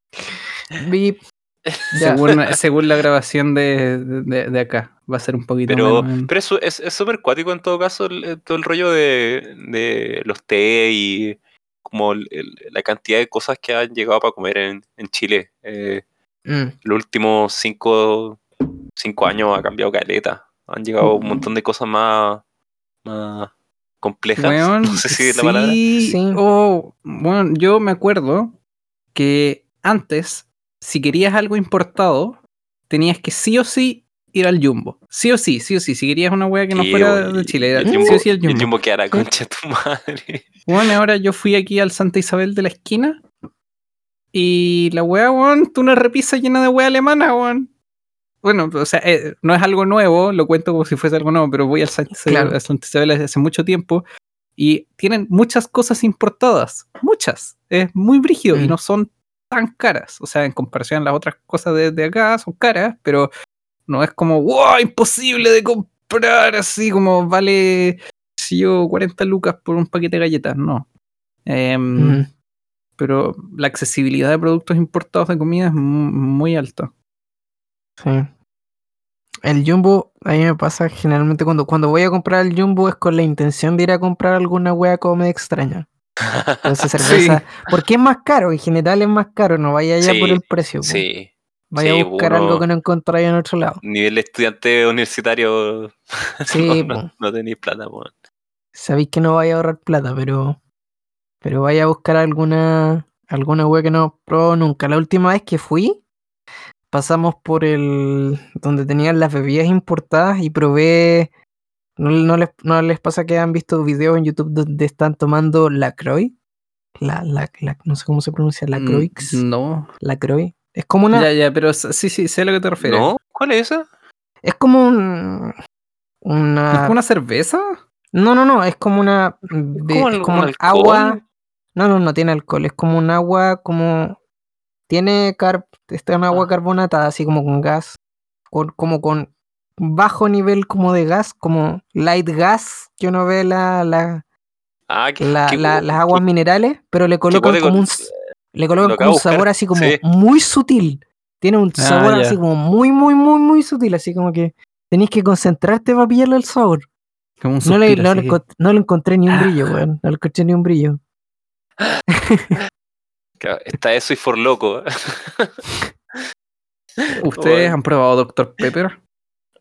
Beep. Ya. Según, según la grabación de, de, de acá. Va a ser un poquito pero menos en- pero eso es es súper cuático en todo caso, el- el- todo el rollo de, de los té y como el- el- la cantidad de cosas que han llegado para comer en, en Chile. Eh, Mm, los últimos cinco, cinco años ha cambiado caleta. Han llegado un montón de cosas más, más complejas. [laughs] Weón, no sé si es la palabra. sí, Sí. oh, bueno, yo me acuerdo que antes, si querías algo importado, tenías que sí o sí ir al Jumbo. Sí o sí, sí o sí. Si querías una wea que no fuera de y- Chile, y era el sí Jumbo- o sí al y el Jumbo. Jumbo que era concha de tu madre. Bueno, ahora yo fui aquí al Santa Isabel de la esquina y la wea, weón, tú una repisa llena de wea alemana, weón. Bueno, o sea, eh, no es algo nuevo, lo cuento como si fuese algo nuevo, pero voy al Santa Isabel, Claro. a Santa Isabel desde hace mucho tiempo y tienen muchas cosas importadas, muchas. Es muy brígido y Mm. no son tan caras. O sea, en comparación a las otras cosas de, de acá, son caras, pero no es como, wow, imposible de comprar, así como vale, si yo, 40 lucas por un paquete de galletas, no. Em, mm. Pero la accesibilidad de productos importados de comida es mu- muy alta. Sí. El Jumbo, a mí me pasa generalmente cuando, cuando voy a comprar el Jumbo es con la intención de ir a comprar alguna wea como extraña. Entonces [laughs] cerveza. Porque es más caro, en general es más caro, no vaya allá por Sí, el precio. sí. Vaya sí, a buscar uno- algo que no encontráis en otro lado. Nivel estudiante universitario. [laughs] Sí, no, no, po. no tenéis plata, po. Sabéis que no vaya a ahorrar plata, pero. Pero vaya a buscar alguna. alguna wea que no probado nunca. La última vez que fui, pasamos por el donde tenían las bebidas importadas y probé. ¿No, no les, no les pasa que han visto videos en YouTube donde están tomando la Croix? La, la, la- no sé cómo se pronuncia, la Mm, Croix. No. La Croix. Es como una. Ya, ya, pero sí, sí, sé a lo que te refieres. ¿No? ¿Cuál es esa? Es como un. ¿Es Una. como una cerveza? No, no, no, es como una. es como con un alcohol. agua. No, no, no tiene alcohol. Es como un agua, como. Tiene car... Está en agua Ah. carbonatada, así como con gas. Con, como con bajo nivel como de gas, como light gas, que uno ve la, la, Ah, la- la- las aguas minerales, pero le colocan como un, le colocan un sabor así como sí. muy sutil. Tiene un Ah, sabor ya. así como muy, muy, muy, muy sutil, así como que tenéis que concentrarte para pillarle el sabor. Como un No le, no, le, que- encont- no le encontré ni un Ah. [laughs] brillo, weón. No le encontré ni un brillo. Claro, Está eso y For Loco. [laughs] ¿Ustedes han probado Dr. Pepper?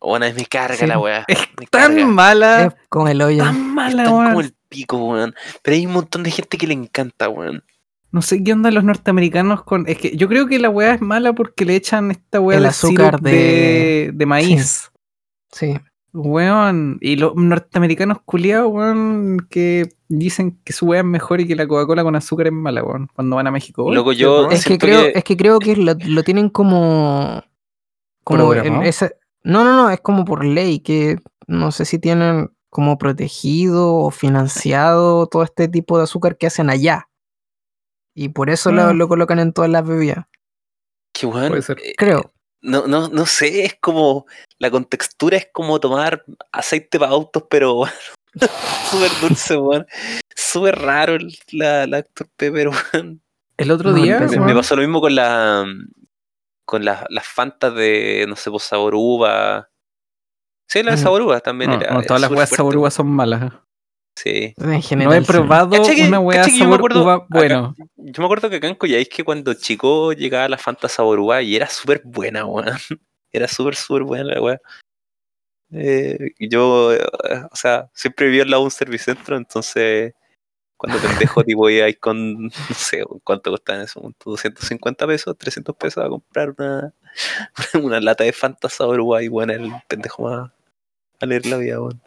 Una vez me carga Sí. la weá. Es tan carga. mala. Es como el hoyo. Tan mala, Están como weón. el pico, weón. Pero hay un montón de gente que le encanta, weón. No sé qué onda los norteamericanos con. Es que yo creo que la weá es mala porque le echan esta weá El de azúcar de, de- de maíz. Sí. Weón. Y los norteamericanos culiados, weón, que dicen que su weá es mejor y que la Coca-Cola con azúcar es mala, weón. Cuando van a México. Loco, yo-. Es que creo, que- es que creo que lo, lo tienen como. como en esa- no, no, no, es como por ley, que no sé si tienen como protegido o financiado todo este tipo de azúcar que hacen allá. Y por eso lo, lo colocan en todas las bebidas. Puede ser. eh, Creo. No, no, no sé, es como. La contextura es como tomar aceite para autos, pero [laughs] súper dulce, weón. Súper raro el- la, la Dr. Pepper, weón. El otro No, día, Me, pasó lo mismo con la. Con las, las fantas de, no sé, pues sabor uva. Sí, la de Mm. sabor uva también no, era. no, era todas las weas sabor uva son malas. Sí. En general. No he probado una wea yo me sabor acuerdo uva acá- bueno. Yo me acuerdo que acá en Coyhaique que cuando chico llegaba la Fanta Sabor Uva y era súper buena, weón. [laughs] Era súper, súper buena la weá. Eh, y yo, eh, o sea, siempre vivía al lado de un servicentro, entonces cuando pendejo tipo iba ahí con, no sé, cuánto costaba en ese momento, 250 pesos, 300 pesos a comprar una, [laughs] una lata de Fanta Sabor Uva y bueno, el pendejo más alegre de la vida, weón.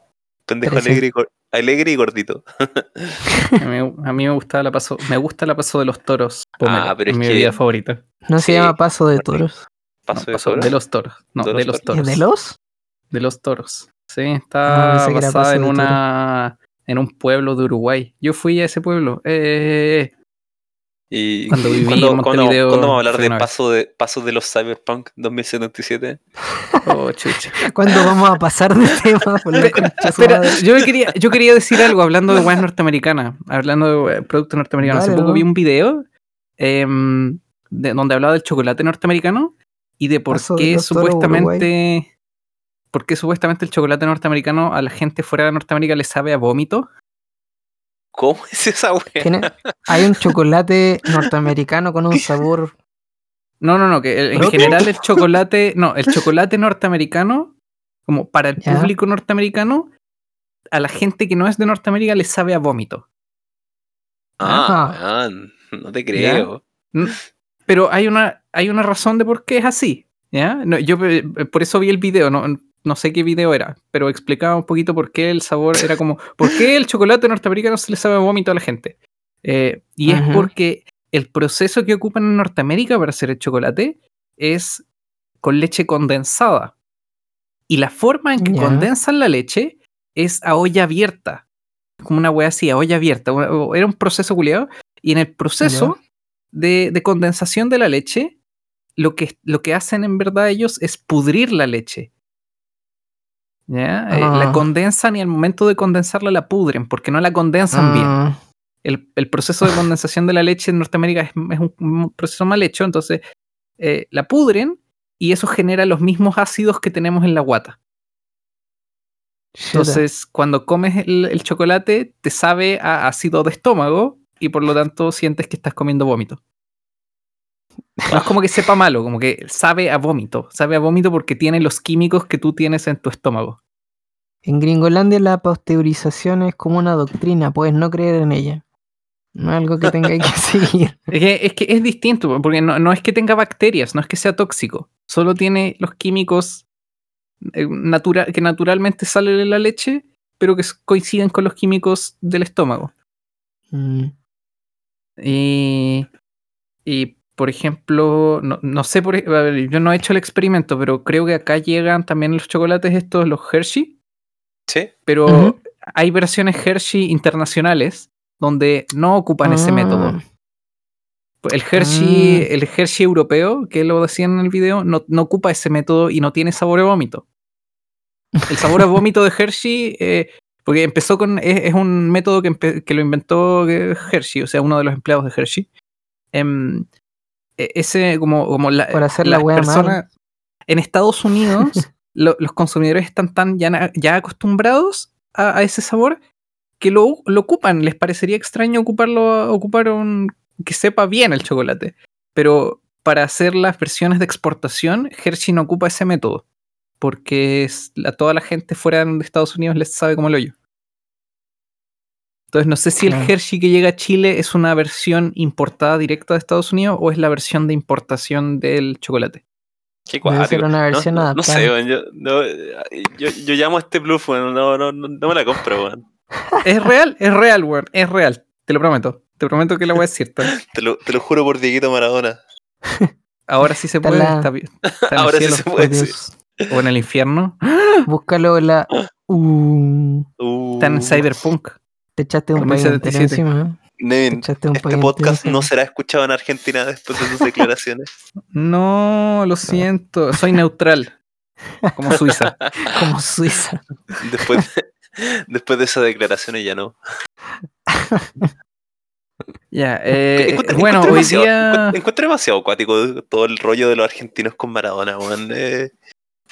Pendejo 300. alegre y, alegre y gordito. [laughs] A mí, a mí me gustaba la paso, me gusta la paso de los toros. pomelo, Ah, pero es mi que- bebida favorita. No se Sí. llama paso de toros. Paso No, de paso toro. de los toros. No, ¿De de los los ¿Es toros. de los? De los toros. Sí, Ah, está que era basada en una en un pueblo de Uruguay. Yo fui a ese pueblo. Eh, Y [laughs] Cuando viví ¿cuándo, en cuándo- Montevideo cuándo vamos a hablar de paso pasos de los Cyberpunk 2077? [laughs] oh, chucha. ¿Cuándo vamos a pasar de tema? [laughs] Yo quería, yo quería decir algo hablando de weas norteamericanas, hablando de eh, productos norteamericanos. Hace poco ¿no? vi un video em, de, donde hablaba del chocolate norteamericano y de por Paso qué supuestamente por qué supuestamente el chocolate norteamericano a la gente fuera de Norteamérica le sabe a vómito. ¿Cómo es esa wea? Tiene- hay un chocolate norteamericano con un sabor. No, no, no, que el- en general el chocolate, no, el chocolate norteamericano, como para el Ya. público norteamericano, a la gente que no es de Norteamérica le sabe a vómito. Ah, weón, no te creo. Pero hay una, hay una razón de por qué es así. ¿ya? No, yo eh, por eso vi el video, no, no sé qué video era, pero explicaba un poquito por qué el sabor era como, [laughs] por qué el chocolate norteamericano se le sabe vómito a la gente. Eh, y es porque el proceso que ocupan en Norteamérica para hacer el chocolate es con leche condensada. Y la forma en que condensan la leche es a olla abierta. Como una wea así, a olla abierta. Era un proceso culiado. Y en el proceso de, de condensación de la leche, lo que, lo que hacen en verdad ellos es pudrir la leche. ¿Ya? Eh, la Ah. condensan y al momento de condensarla la pudren, porque no la condensan bien. Ah, El, el proceso de condensación de la leche en Norteamérica es, es un, un proceso mal hecho, entonces eh, la pudren y eso genera los mismos ácidos que tenemos en la guata. Entonces, cuando comes el, el chocolate, te sabe a ácido de estómago y por lo tanto sientes que estás comiendo vómito. [laughs] No es como que sepa malo, como que sabe a vómito. Sabe a vómito porque tiene los químicos que tú tienes en tu estómago. En Gringolandia la pasteurización es como una doctrina, puedes no creer en ella. No es algo que tengáis que [laughs] seguir. Es que es, que es distinto, porque no, no es que tenga bacterias, no es que sea tóxico. solo tiene los químicos eh, natura- que naturalmente salen de la leche, pero que coinciden con los químicos del estómago. Mm. Y, y, por ejemplo, no, no sé, por, ej- a ver, yo no he hecho el experimento, pero creo que acá llegan también los chocolates estos, los Hershey, Sí. pero hay versiones Hershey internacionales donde no ocupan ese Ah. método. El Hershey, Ah. el Hershey europeo, que lo decían en el video, no, no ocupa ese método y no tiene sabor a vómito. El sabor a vómito de Hershey, eh, porque empezó con. Es, es un método que, que lo inventó eh, Hershey, o sea, uno de los empleados de Hershey. Em, ese, como, como la, Por hacer la las mal. En Estados Unidos, [laughs] lo- los consumidores están tan ya, ya acostumbrados a, a ese sabor que lo, lo ocupan. Les parecería extraño ocuparlo, ocupar un. que sepa bien el chocolate. Pero para hacer las versiones de exportación, Hershey no ocupa ese método. Porque es- a toda la gente fuera de Estados Unidos les sabe como el hoyo. Entonces no sé si el Hershey que llega a Chile es una versión importada directa de Estados Unidos o es la versión de importación del chocolate. Qué ser una No- versión no, sé, weón, yo, no, yo, yo llamo a este bluff, weón, no, no, no, no me la compro, weón. Es real, es real, weón, es real. Te lo prometo. Te prometo que la voy a decir. [laughs] Te lo, te lo juro por Dieguito Maradona. Ahora sí se Está puede. la- Está, bien, está en el Ahora sí se puede, sí. O en el infierno. Búscalo en la. Uh, Uh, Está en Cyberpunk. Te echaste un país 2077. entero encima. ¿eh? Nevin, este entero podcast no será escuchado en Argentina después de tus [laughs] declaraciones. No, lo siento. Soy neutral. Como [laughs] Suiza. Como Suiza. Después de, después de esas declaraciones ya no. [laughs] Ya, eh, Encuentro- bueno, encuentro hoy demasiado- día. encuent- Encuentro demasiado acuático todo el rollo de los argentinos con Maradona, weón. eh,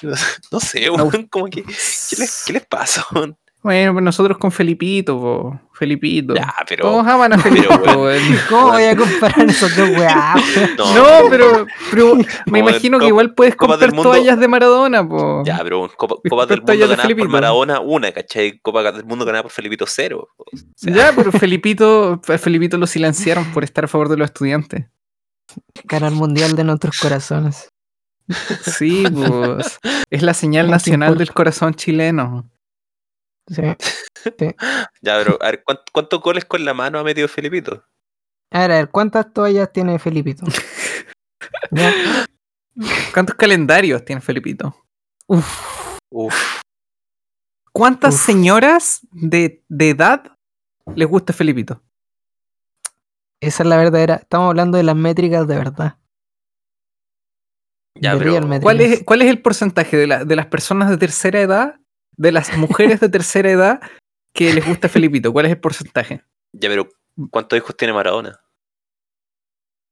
no, no sé, weón, como que. ¿Qué les, qué les pasa, weón? Bueno, pues nosotros con Felipito, po. Felipito. Ya, pero. Todos aman a Felipito. [laughs] ¿Cómo voy a comparar esos dos weá? [laughs] No, No, pero, pero me imagino que igual puedes comprar Mundo- toallas de Maradona, po. Ya, pero Copa, del Mundo de ganada por. Maradona, una, ¿cachai? Copa del Mundo ganada por Felipito, cero. O sea, Ya, pero Felipito, Felipito lo silenciaron por estar a favor de los estudiantes. Canal mundial de nuestros corazones. Sí, pues. Es la señal nacional del corazón chileno. Sí. [laughs] Ya, pero, a ver, ¿cuánto- ¿cuántos goles con la mano ha metido Felipito? A ver, a ver, ¿cuántas toallas tiene Felipito? [laughs] ¿Cuántos calendarios tiene Felipito? Uf, Uf, ¿Cuántas Uf. señoras de, de edad les gusta Felipito? esa es la verdadera. Estamos hablando de las métricas de verdad. ya, De pero. ¿Cuál es, cuál es el porcentaje de, la- de las personas de tercera edad, de las mujeres de tercera edad que les gusta Felipito? ¿Cuál es el porcentaje? Ya, pero. ¿Cuántos hijos tiene Maradona?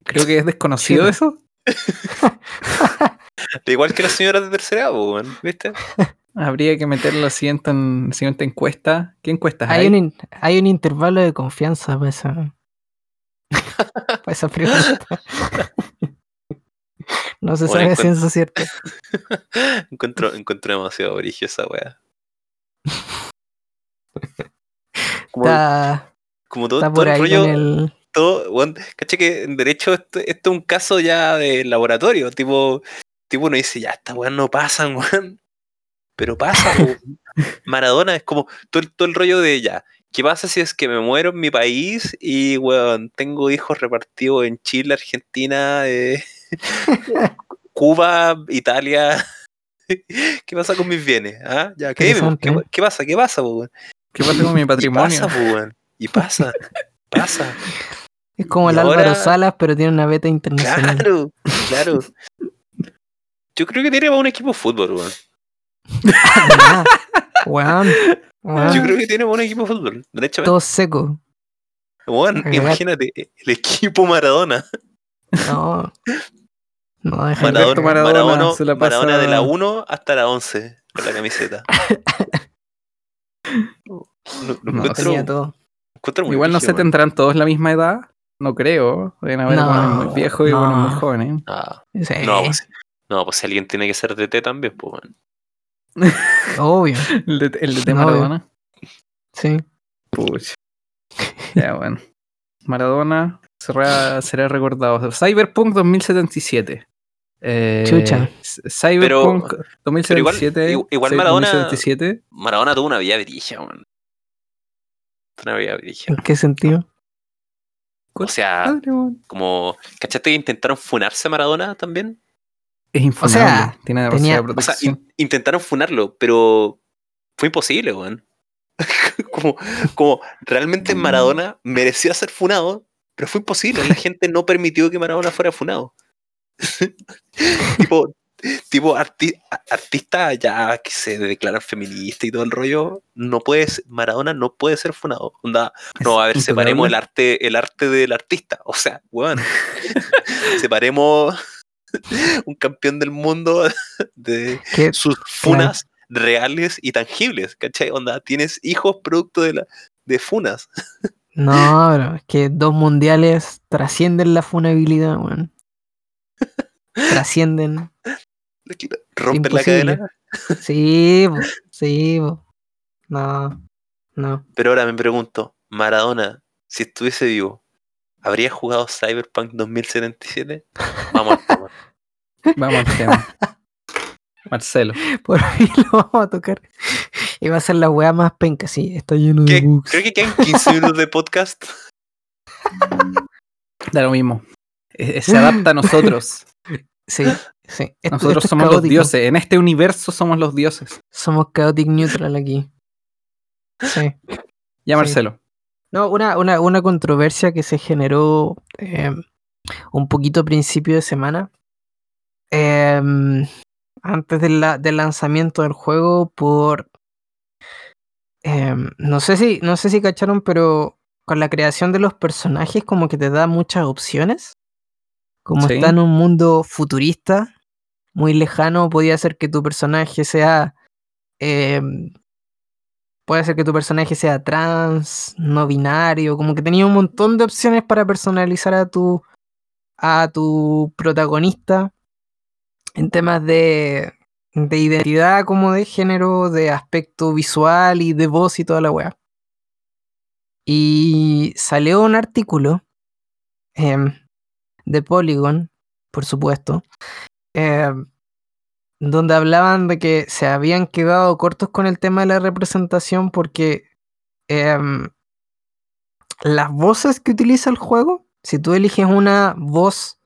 Creo que es desconocido eso. [laughs] Igual que las señoras de tercera edad, weón, ¿viste? [laughs] Habría que meter la siguiente, en- siguiente encuesta. ¿Qué encuestas hay? Hay un, in- hay un intervalo de confianza para esa, [laughs] para esa pregunta. No se Bueno, sabe si eso es cierto. Encuentro, encuentro demasiado brillo esa weá. [laughs] Como, Está, como todo, está todo por el rollo, con el. todo, weón, caché que en derecho esto, esto es un caso ya de laboratorio, tipo, tipo uno dice, ya, estas weas no pasan, [laughs] weón. Pero pasa. [laughs] Maradona es como todo, el- todo el rollo de ya. ¿Qué pasa si es que me muero en mi país y, weón, tengo hijos repartidos en Chile, Argentina, eh, Cuba, Italia? [laughs] ¿Qué pasa con mis bienes? ¿Ah? Ya, ¿qué, ¿qué, qué pasa? ¿Qué pasa, po? ¿Qué pasa con mi [laughs] Y patrimonio? pasa, po, weón. Y pasa, pasa. [laughs] Es como Y el Álvaro Salas, pero tiene una beta internacional. Claro, claro. Yo creo que tiene para un equipo de fútbol, weón. Weón, Yo creo que tiene para un equipo de fútbol, todo seco. Weón, imagínate, el equipo Maradona. No. No, deja Maradona, Alberto Maradona Maradona, se la pasa- Maradona de la 1 hasta la 11 con la camiseta. Lo, lo [laughs] No, encuentro, tenía todo. encuentro muy Igual no sé, weón. tendrán todos la misma edad. No creo. Deben haber No, buenos muy viejos y no. buenos muy jóvenes. Ah, Sí, no, pues, no, pues si alguien tiene que ser DT también, pues, weón. obvio. [laughs] El de, el de T. No, Maradona. Sí. Puch. Ya, bueno. Maradona será, será recordado. Cyberpunk 2077. Eh, Chucha. Cyberpunk 2077. pero igual- igual Maradona- 2077. Maradona tuvo una vida brilla, weón. Una vida brilla. ¿En qué sentido? O sea, Madre, como. ¿Cachaste que intentaron funarse a Maradona también? Es infunable. sea, tiene tenía- O sea, in- intentaron funarlo, pero fue imposible, weón. [laughs] como, como realmente Maradona merecía ser funado, pero fue imposible. La gente no permitió que Maradona fuera funado. [laughs] tipo, tipo arti- artista ya que se declaran feminista y todo el rollo, no puede ser- Maradona no puede ser funado. Onda, no, a ver, separemos el arte, el arte del artista. O sea, weón. [laughs] separemos un campeón del mundo de Que sus funas reales y tangibles, ¿cachai? Onda, tienes hijos producto de, la, de funas. No, pero es que dos mundiales trascienden la funabilidad, weón. Trascienden. Rompen la Imposible. cadena. Sí, sí, po. No, no. Pero ahora me pregunto, Maradona, si estuviese vivo, ¿habría jugado Cyberpunk 2077? Vamos al tema. [laughs] Vamos al tema. Marcelo. [laughs] Por fin lo vamos a tocar. Y va a ser la weá más penca, sí. Está lleno de bugs. Creo que quedan 15 minutos de podcast. [laughs] Da lo mismo. Eh, Se adapta a nosotros. [laughs] Sí, sí. Esto- Nosotros esto somos los dioses. En este universo somos los dioses. Somos chaotic neutral aquí. Sí. Ya, Sí. Marcelo. No, una, una, una controversia que se generó eh, un poquito a principio de semana. em, antes de la- del lanzamiento del juego por. em, no sé si. No sé si cacharon, pero con la creación de los personajes, como que te da muchas opciones. Como Sí. está en un mundo futurista, muy lejano, podía ser que tu personaje sea. em, Puede ser que tu personaje sea trans, no binario, como que tenía un montón de opciones para personalizar a tu a tu protagonista en temas de, de identidad como de género, de aspecto visual y de voz y toda la weá. Y salió un artículo em, de Polygon, por supuesto, em, donde hablaban de que se habían quedado cortos con el tema de la representación porque em, las voces que utiliza el juego, si tú eliges una voz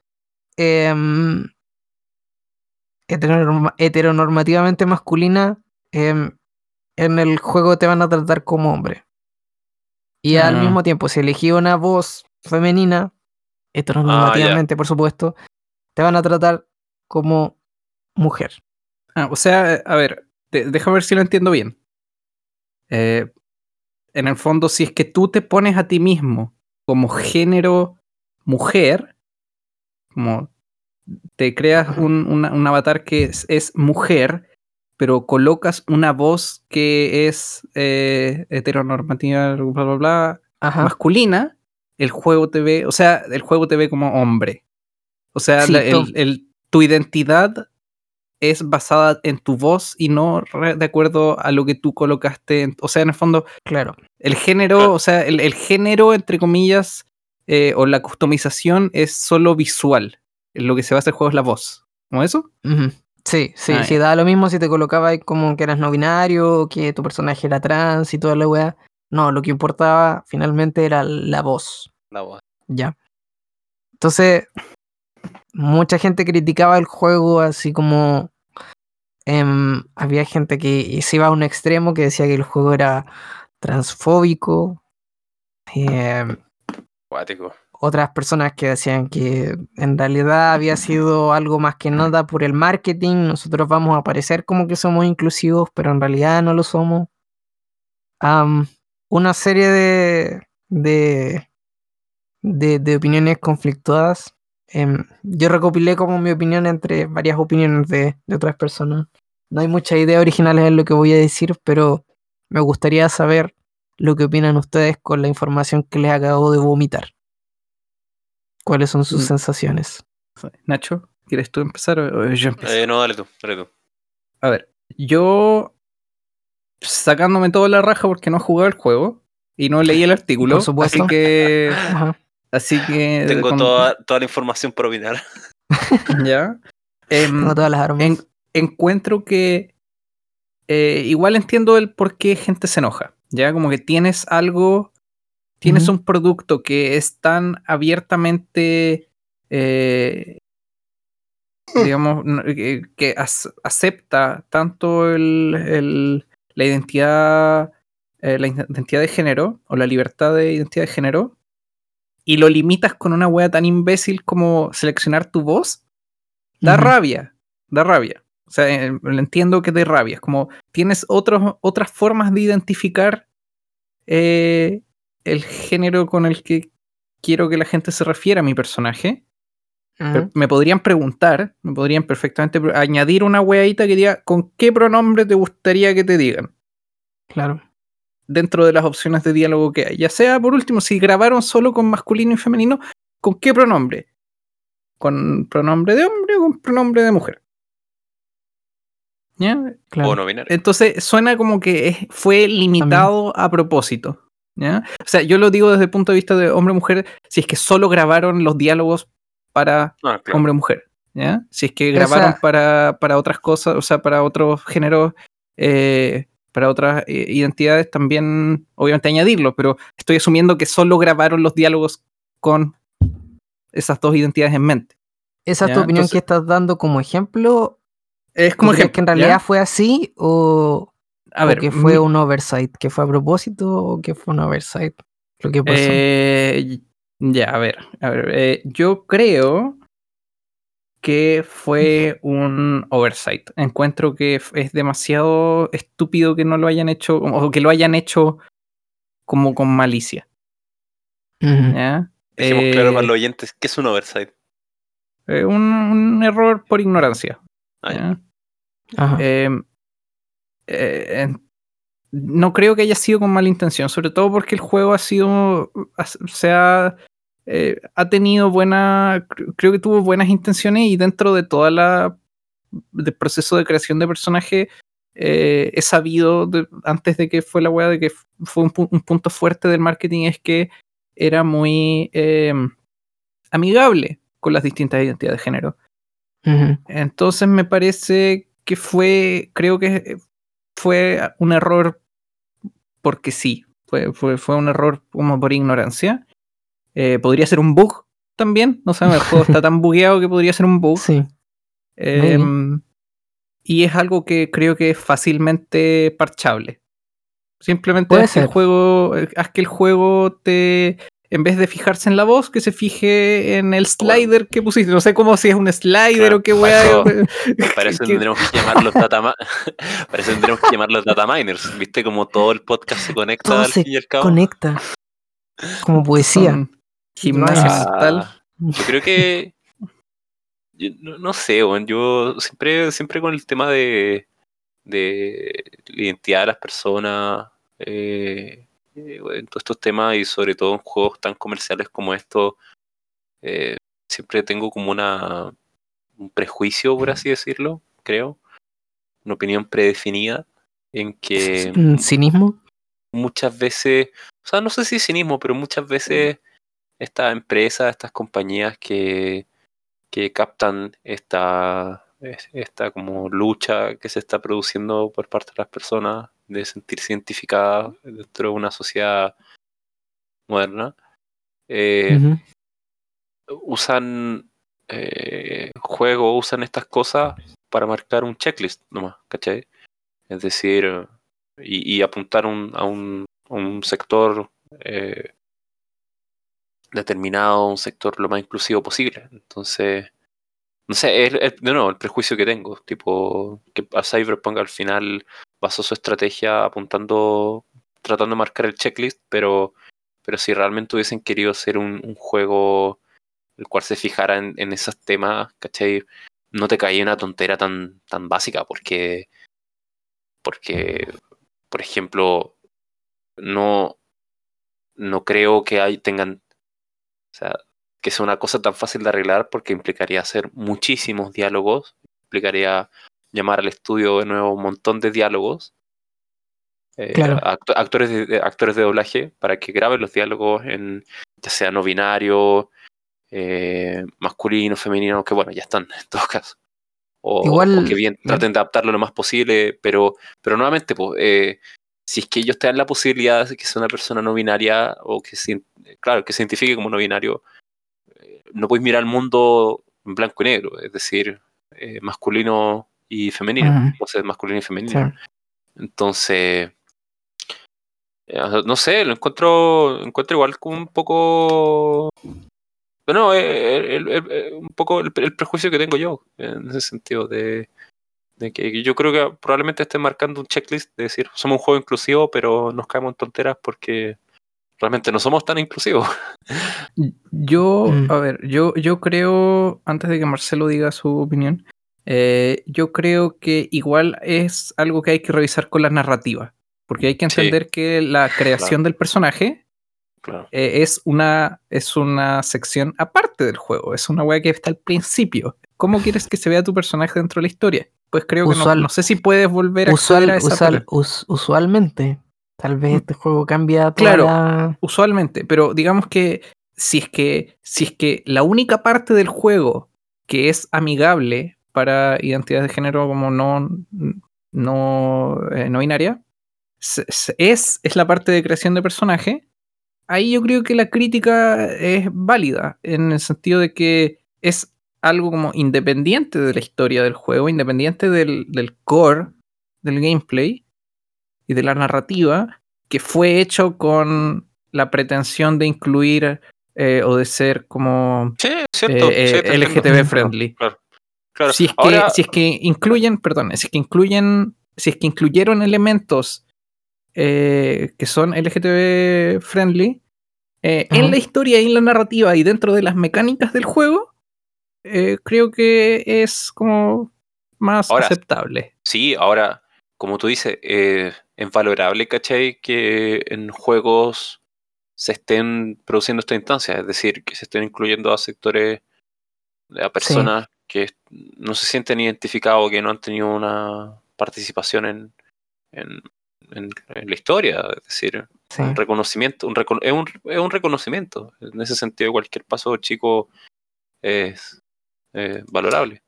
heteronorma- heteronormativamente masculina, em, en el juego te van a tratar como hombre. Y al Ah. mismo tiempo, si elegí una voz femenina, heteronormativamente, por supuesto, te van a tratar como mujer. Ah, o sea, a ver, déjame ver si lo entiendo bien. Eh, en el fondo, si es que tú te pones a ti mismo como género mujer, como te creas un, una- un avatar que es, es mujer, pero colocas una voz que es eh, heteronormativa, bla, bla, bla, Ajá. masculina, el juego te ve, o sea, el juego te ve como hombre. O sea, Sí, la- el- tu identidad es basada en tu voz y no de acuerdo a lo que tú colocaste. en- o sea, en el fondo, Claro. el género, o sea, el, el género, entre comillas, eh, o la customización es solo visual. Lo que se basa el juego es la voz. ¿Como eso? Sí, sí, Ah, sí, daba lo mismo si te colocaba ahí como que eras no binario, que tu personaje era trans y toda la weá. No, lo que importaba finalmente era la voz. La voz. Ya. Entonces, mucha gente criticaba el juego así como. em, había gente que se iba a un extremo que decía que el juego era transfóbico. em, Cuático. Otras personas que decían que en realidad había sido algo más que nada por el marketing. Nosotros vamos a parecer como que somos inclusivos, pero en realidad no lo somos. Una serie de, de, de, de opiniones conflictuadas. Em, yo recopilé como mi opinión entre varias opiniones de, de otras personas. No hay muchas ideas originales en lo que voy a decir, pero me gustaría saber lo que opinan ustedes con la información que les acabo de vomitar. ¿Cuáles son sus Mm. sensaciones? Nacho, ¿quieres tú empezar o o yo empiezo? Eh, no, dale tú, dale tú. A ver, yo sacándome toda la raja porque no he jugado el juego y no leí el artículo, Por supuesto. así que [laughs] Ajá. así que Tengo con- toda, toda la información por opinar. [laughs] ya. Em, Tengo todas las armas. en- encuentro que eh, igual entiendo el por qué gente se enoja. Ya como que tienes algo, tienes un producto que es tan abiertamente, eh, digamos, no- que, que ac- acepta tanto el, el- la identidad, eh, la identidad de género o la libertad de identidad de género y lo limitas con una wea tan imbécil como seleccionar tu voz, da rabia, da rabia. O sea, eh, lo entiendo que de rabia. Es como tienes otros, otras formas de identificar eh, el género con el que quiero que la gente se refiera a mi personaje. Pero Ujú. me podrían preguntar, me podrían perfectamente añadir una weadita que diga con qué pronombre te gustaría que te digan Claro. dentro de las opciones de diálogo que hay. Ya sea, por último, si grabaron solo con masculino y femenino, ¿con qué pronombre? ¿Con pronombre de hombre o con pronombre de mujer? ¿Ya? Claro. O no binario. Entonces suena como que fue limitado a propósito. ¿Ya? O sea, yo lo digo desde el punto de vista de hombre-mujer, si es que solo grabaron los diálogos para Ah, claro. hombre-mujer. ¿ya? Si es que o grabaron sea- para, para otras cosas, o sea, para otros géneros, eh, para otras eh, identidades, también obviamente añadirlo, pero estoy asumiendo que solo grabaron los diálogos con esas dos identidades en mente. ¿Esa es tu opinión entonces- que estás dando como ejemplo? Es como ¿Tú crees ejemplo, que en ¿ya? realidad fue así o, a o ver, que fue mi- un oversight? ¿Que fue a propósito o que fue un oversight? Lo que pasó. Eh, ya, a ver, a ver, eh, yo creo que fue un oversight. Encuentro que es demasiado estúpido que no lo hayan hecho o que lo hayan hecho como con malicia. Ujú. ¿ya? Dejemos Eh, claro para los oyentes que es un oversight. eh, un, un error por ignorancia. Ah, ¿ya? Ajá. Eh, no creo que haya sido con mala intención, sobre todo porque el juego ha sido, ha- se ha, eh, ha tenido buena, cre- creo que tuvo buenas intenciones y dentro de toda la del proceso de creación de personaje eh, he sabido de- antes de que fue la wea de que fue un, pu- un punto fuerte del marketing es que era muy eh, amigable con las distintas identidades de género. Entonces me parece que fue, creo que fue un error porque sí, fue, fue, fue un error como por ignorancia. Eh, podría ser un bug también, no sé, el juego está [laughs] tan bugueado que podría ser un bug. Sí. Em, y es algo que creo que es fácilmente parchable. Simplemente Puede haz que, el juego, eh, haz que el juego te, en vez de fijarse en la voz, que se fije en el slider que pusiste. No sé cómo si es un slider Claro, o qué weá. Para eso [laughs] que- tendremos que llamarlos data ma- [laughs] para eso tendremos que llamarlos data miners. ¿Viste como todo el podcast se conecta Todo al se fin y al cabo? Conecta. Como poesía. son Gimnasia Ah. mental. Yo creo que. yo no, no sé, weón, yo siempre, siempre con el tema de, de la identidad de las personas, eh, eh, en todos estos temas y sobre todo en juegos tan comerciales como estos, eh, siempre tengo como una un prejuicio, por así decirlo, creo, una opinión predefinida en que ¿Cinismo? muchas veces, o sea, no sé si cinismo, pero muchas veces estas empresas, estas compañías que, que captan esta, es- esta como lucha que se está produciendo por parte de las personas de sentirse identificadas dentro de una sociedad moderna, eh, usan eh, juegos, usan estas cosas para marcar un checklist nomás, ¿cachai? Es decir, y, y apuntar un- a, un, sector eh, determinado, un sector lo más inclusivo posible. Entonces, no sé, es, es, de nuevo el prejuicio que tengo, tipo, que a Cyberpunk al final basó su estrategia apuntando, tratando de marcar el checklist, pero, pero si realmente hubiesen querido hacer un, juego el cual se fijara en, en esos temas, ¿cachai? No te caía una tontera tan, tan básica, porque, porque, por ejemplo, no, no creo que hay, tengan, o sea, que sea una cosa tan fácil de arreglar, porque implicaría hacer muchísimos diálogos, implicaría llamar al estudio de nuevo un montón de diálogos, eh, Claro. actores, de, actores de doblaje, para que graben los diálogos en, ya sea no binario, eh, masculino, femenino, que bueno, ya están [laughs] en todo caso. O, Igual- o que bien traten de adaptarlo lo más posible, pero, pero nuevamente, pues, eh, si es que ellos te dan la posibilidad de que sea una persona no binaria o que se, claro, que se identifique como no binario, no puedes mirar el mundo en blanco y negro, es decir, masculino y femenino, Ujú. o sea, masculino y femenino. Sí. Entonces, eh, no sé, lo encuentro, encuentro igual como un poco, bueno, eh, el- el- el- un poco el, el prejuicio que tengo yo en ese sentido de, de que yo creo que probablemente esté marcando un checklist de decir somos un juego inclusivo, pero nos caemos en tonteras porque realmente no somos tan inclusivos. [laughs] Yo, Mm. a ver, yo, yo creo, antes de que Marcelo diga su opinión, eh, yo creo que igual es algo que hay que revisar con la narrativa. Porque hay que Sí. entender que la creación del personaje Claro. eh, es, una, es una sección aparte del juego. Es una weá que está al principio. ¿Cómo quieres que se vea tu personaje dentro de la historia? Pues creo que no, Usual- no sé si puedes volver a Usual, a esa usual- pega. us- usualmente. Tal vez Mm. este juego cambia toda Claro. la- usualmente, pero digamos que si es que si es que la única parte del juego que es amigable para identidades de género como no no, eh, no binaria es, es la parte de creación de personaje, ahí yo creo que la crítica es válida en el sentido de que es algo como independiente de la historia del juego, independiente del, del core del gameplay y de la narrativa, que fue hecho con la pretensión de incluir eh, o de ser como Sí, cierto. eh, sí. LGTB friendly. Claro. Claro. Si es, que, Ahora, si es que incluyen, perdón, si es que incluyen, si es que incluyeron elementos eh, que son LGTB friendly eh, en la historia y en la narrativa y dentro de las mecánicas del juego, eh, creo que es como más Ahora, aceptable. Sí, ahora, como tú dices, es valorable, ¿cachai? Que en juegos se estén produciendo esta instancia, es decir, que se estén incluyendo a sectores, a personas que no se sienten identificados, que no han tenido una participación en, en, en- en la historia, es decir, sí. un reconocimiento, un recono- es, un, es un reconocimiento. En ese sentido, cualquier paso chico es eh, valorable.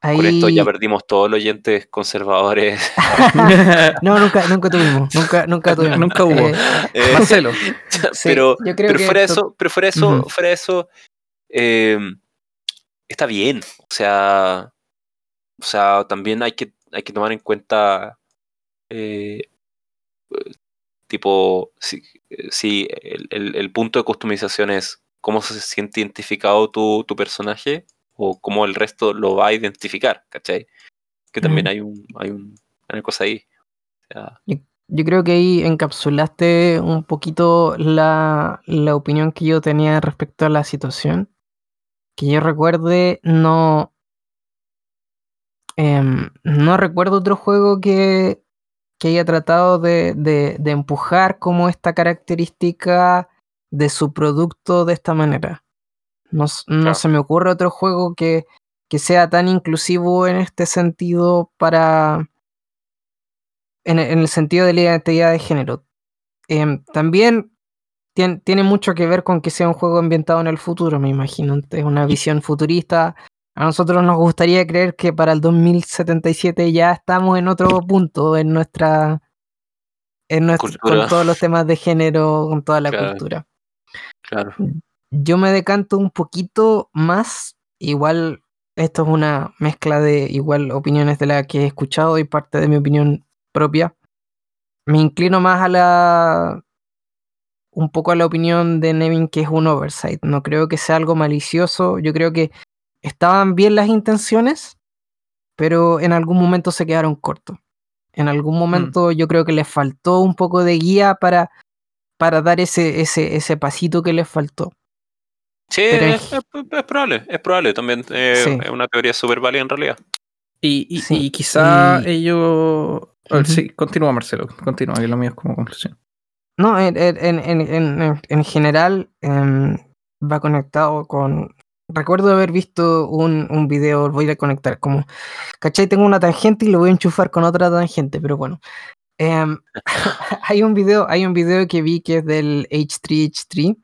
Con esto ya perdimos todos los oyentes conservadores. [laughs] no, nunca, [laughs] nunca tuvimos. Nunca, nunca tuvimos. Nunca hubo. Eh, Eh, Marcelo, [laughs] sí, pero pero fuera eso, pero fuera eso, fuera eso, eh, está bien. O sea, o sea, también hay que, hay que tomar en cuenta, eh, tipo, si, si el, el- el punto de customización es cómo se siente identificado tu, tu personaje o cómo el resto lo va a identificar, ¿cachai? Que también hay un, hay un, hay una cosa ahí. O sea, Yo creo que ahí encapsulaste un poquito la, la opinión que yo tenía respecto a la situación. Que yo recuerde, no. em, no recuerdo otro juego que, que haya tratado de, de- de empujar como esta característica de su producto de esta manera. No, no Claro. se me ocurre otro juego que, que sea tan inclusivo en este sentido para. En, el- en el sentido de la identidad de género. Em, también tien- tiene mucho que ver con que sea un juego ambientado en el futuro, me imagino. Es una visión futurista. A nosotros nos gustaría creer que para el 2077 ya estamos en otro punto en nuestra. En Cultura. con todos los temas de género, con toda la Claro. cultura. claro. Yo me decanto un poquito más, igual esto es una mezcla de igual opiniones de las que he escuchado y parte de mi opinión propia. Me inclino más a la un poco a la opinión de Nevin que es un oversight. No creo que sea algo malicioso. Yo creo que estaban bien las intenciones, pero en algún momento se quedaron cortos. En algún momento yo creo que les faltó un poco de guía para, para dar ese, ese, ese pasito que les faltó. Sí, es, es- es probable, es probable también. eh, Sí. Es una teoría súper válida en realidad. y, y- Sí, y quizá y- ellos... a ver, Ujú. Sí, continúa Marcelo, continúa, que lo mío es como conclusión. No, en, en, en, en- en- en general em, va conectado con... Recuerdo haber visto un, un video, voy a conectar como... ¿Cachai? Tengo una tangente y lo voy a enchufar con otra tangente, pero bueno. Em, [laughs] hay, un video, hay un video que vi que es del H3H3,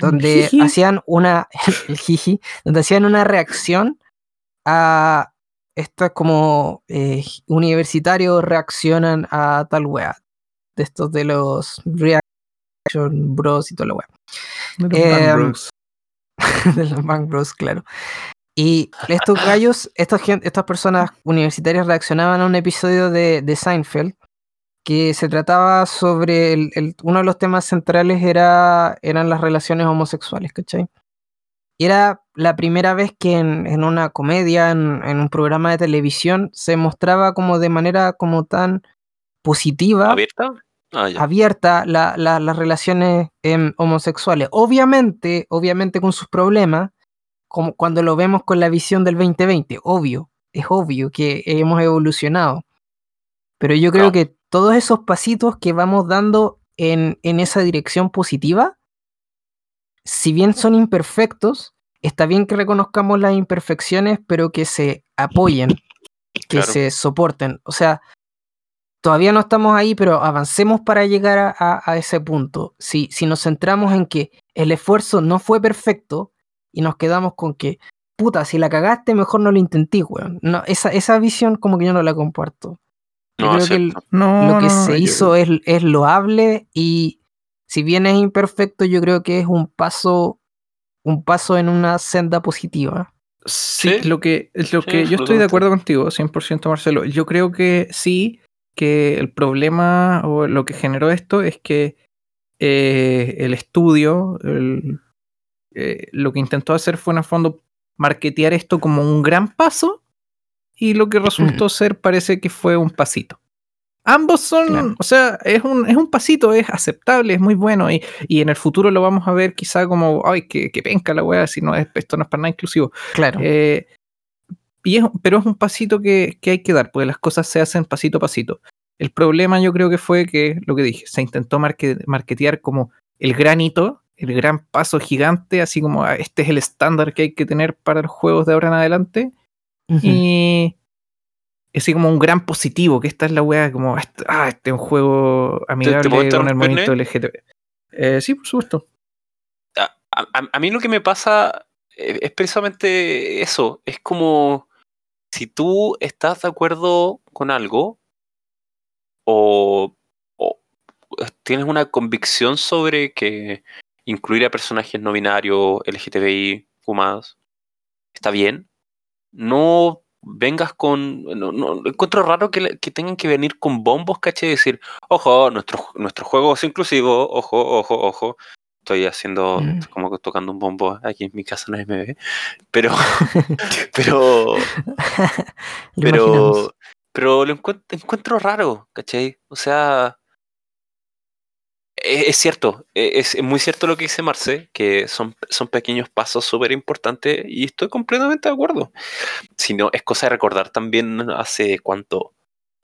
donde Jiji. hacían una... [laughs] el jiji, donde hacían una reacción a esto es como eh, universitarios reaccionan a tal wea. De estos de los Reaction Bros y toda la wea. De los Em, Bang Bros. [laughs] de los Bang Bros, claro. Y estos [laughs] gallos, estas, estas personas universitarias reaccionaban a un episodio de, de Seinfeld que se trataba sobre el, el- uno de los temas centrales era, eran las relaciones homosexuales, ¿cachai? Y era la primera vez que en, en una comedia, en, en un programa de televisión, se mostraba como de manera como tan positiva ¿Abierta? Ah, abierta la- la- las relaciones em, homosexuales. Obviamente, obviamente con sus problemas, como cuando lo vemos con la visión del 2020, obvio, es obvio que hemos evolucionado. Pero yo creo que todos esos pasitos que vamos dando en, en esa dirección positiva, si bien son imperfectos, está bien que reconozcamos las imperfecciones, pero que se apoyen, que Claro. se soporten. O sea, todavía no estamos ahí, pero avancemos para llegar a, a- a ese punto. Si, si nos centramos en que el esfuerzo no fue perfecto y nos quedamos con que, puta, si la cagaste, mejor no lo intenté, weón. No, esa, esa visión como que yo no la comparto. Yo No, creo que el- cierto. No, lo que no, se yo- hizo es, es loable y si bien es imperfecto, yo creo que es un paso, un paso en una senda positiva. Sí, Sí. lo que, lo Sí, que yo estoy de acuerdo contigo, 100% Marcelo. Yo creo que sí, que el problema o lo que generó esto es que eh, el estudio el- eh, lo que intentó hacer fue en el fondo marketear esto como un gran paso y lo que resultó ser parece que fue un pasito. Ambos son, Claro. o sea, es un, es un pasito, es aceptable, es muy bueno y, y en el futuro lo vamos a ver quizá como, ay, que, que penca la weá, si no es, esto no es para nada inclusivo. Claro. Eh, y es- pero es un pasito que, que hay que dar, porque las cosas se hacen pasito a pasito. El problema yo creo que fue que, lo que dije, se intentó marque- marketear como el gran hito, el gran paso gigante, así como ah, este es el estándar que hay que tener para los juegos de ahora en adelante. Y así como un gran positivo, que esta es la weá, como, este- ah, este es un juego amigable puedo con el movimiento LGTB. Eh, sí, por supuesto. a, a- a mí lo que me pasa eh, es precisamente eso. Es como si tú estás de acuerdo con algo o, o tienes una convicción sobre que incluir a personajes no binarios, LGTBI, fumados, está bien. No vengas con... No, no- encuentro raro que, que tengan que venir con bombos, caché, y decir, ojo, nuestro, nuestro juego es inclusivo, ojo, ojo, ojo. Estoy haciendo Mm. como que tocando un bombo aquí en mi casa, nadie me ve. Pero, pero, [laughs] pero, pero lo encuent- encuentro raro, ¿cachai? O sea, e- es, cierto, e- es, es muy cierto lo que dice Marce, que son, son pequeños pasos súper importantes y estoy completamente de acuerdo. Si no, es cosa de recordar también hace cuánto,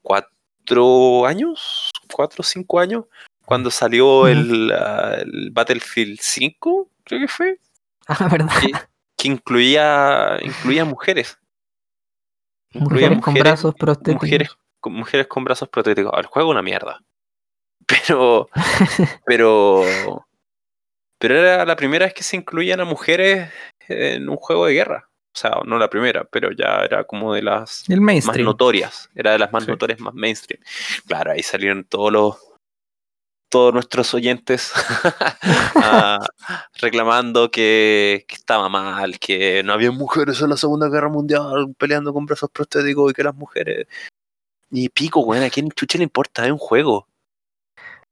cuatro años, cuatro o cinco años, cuando salió el, el Battlefield 5, creo que fue, [laughs] Ah, ¿verdad? que, que incluía, incluía mujeres. Incluía Mujeres con brazos prostéticos. mujeres, con mujeres con brazos protéticos. El juego es una mierda. [laughs] Pero, [laughs] pero, pero era la primera vez que se incluían a mujeres en un juego de guerra. O sea, no la primera, pero ya era como de las El más notorias. Era de las más Sí. notorias, más mainstream. Claro, ahí salieron todos los todos nuestros oyentes [laughs] ah, reclamando que, que estaba mal, que no había mujeres en la Segunda Guerra Mundial peleando con brazos prostéticos y que las mujeres. Y pico, weón, ¿a quién chucha le importa? Es un juego.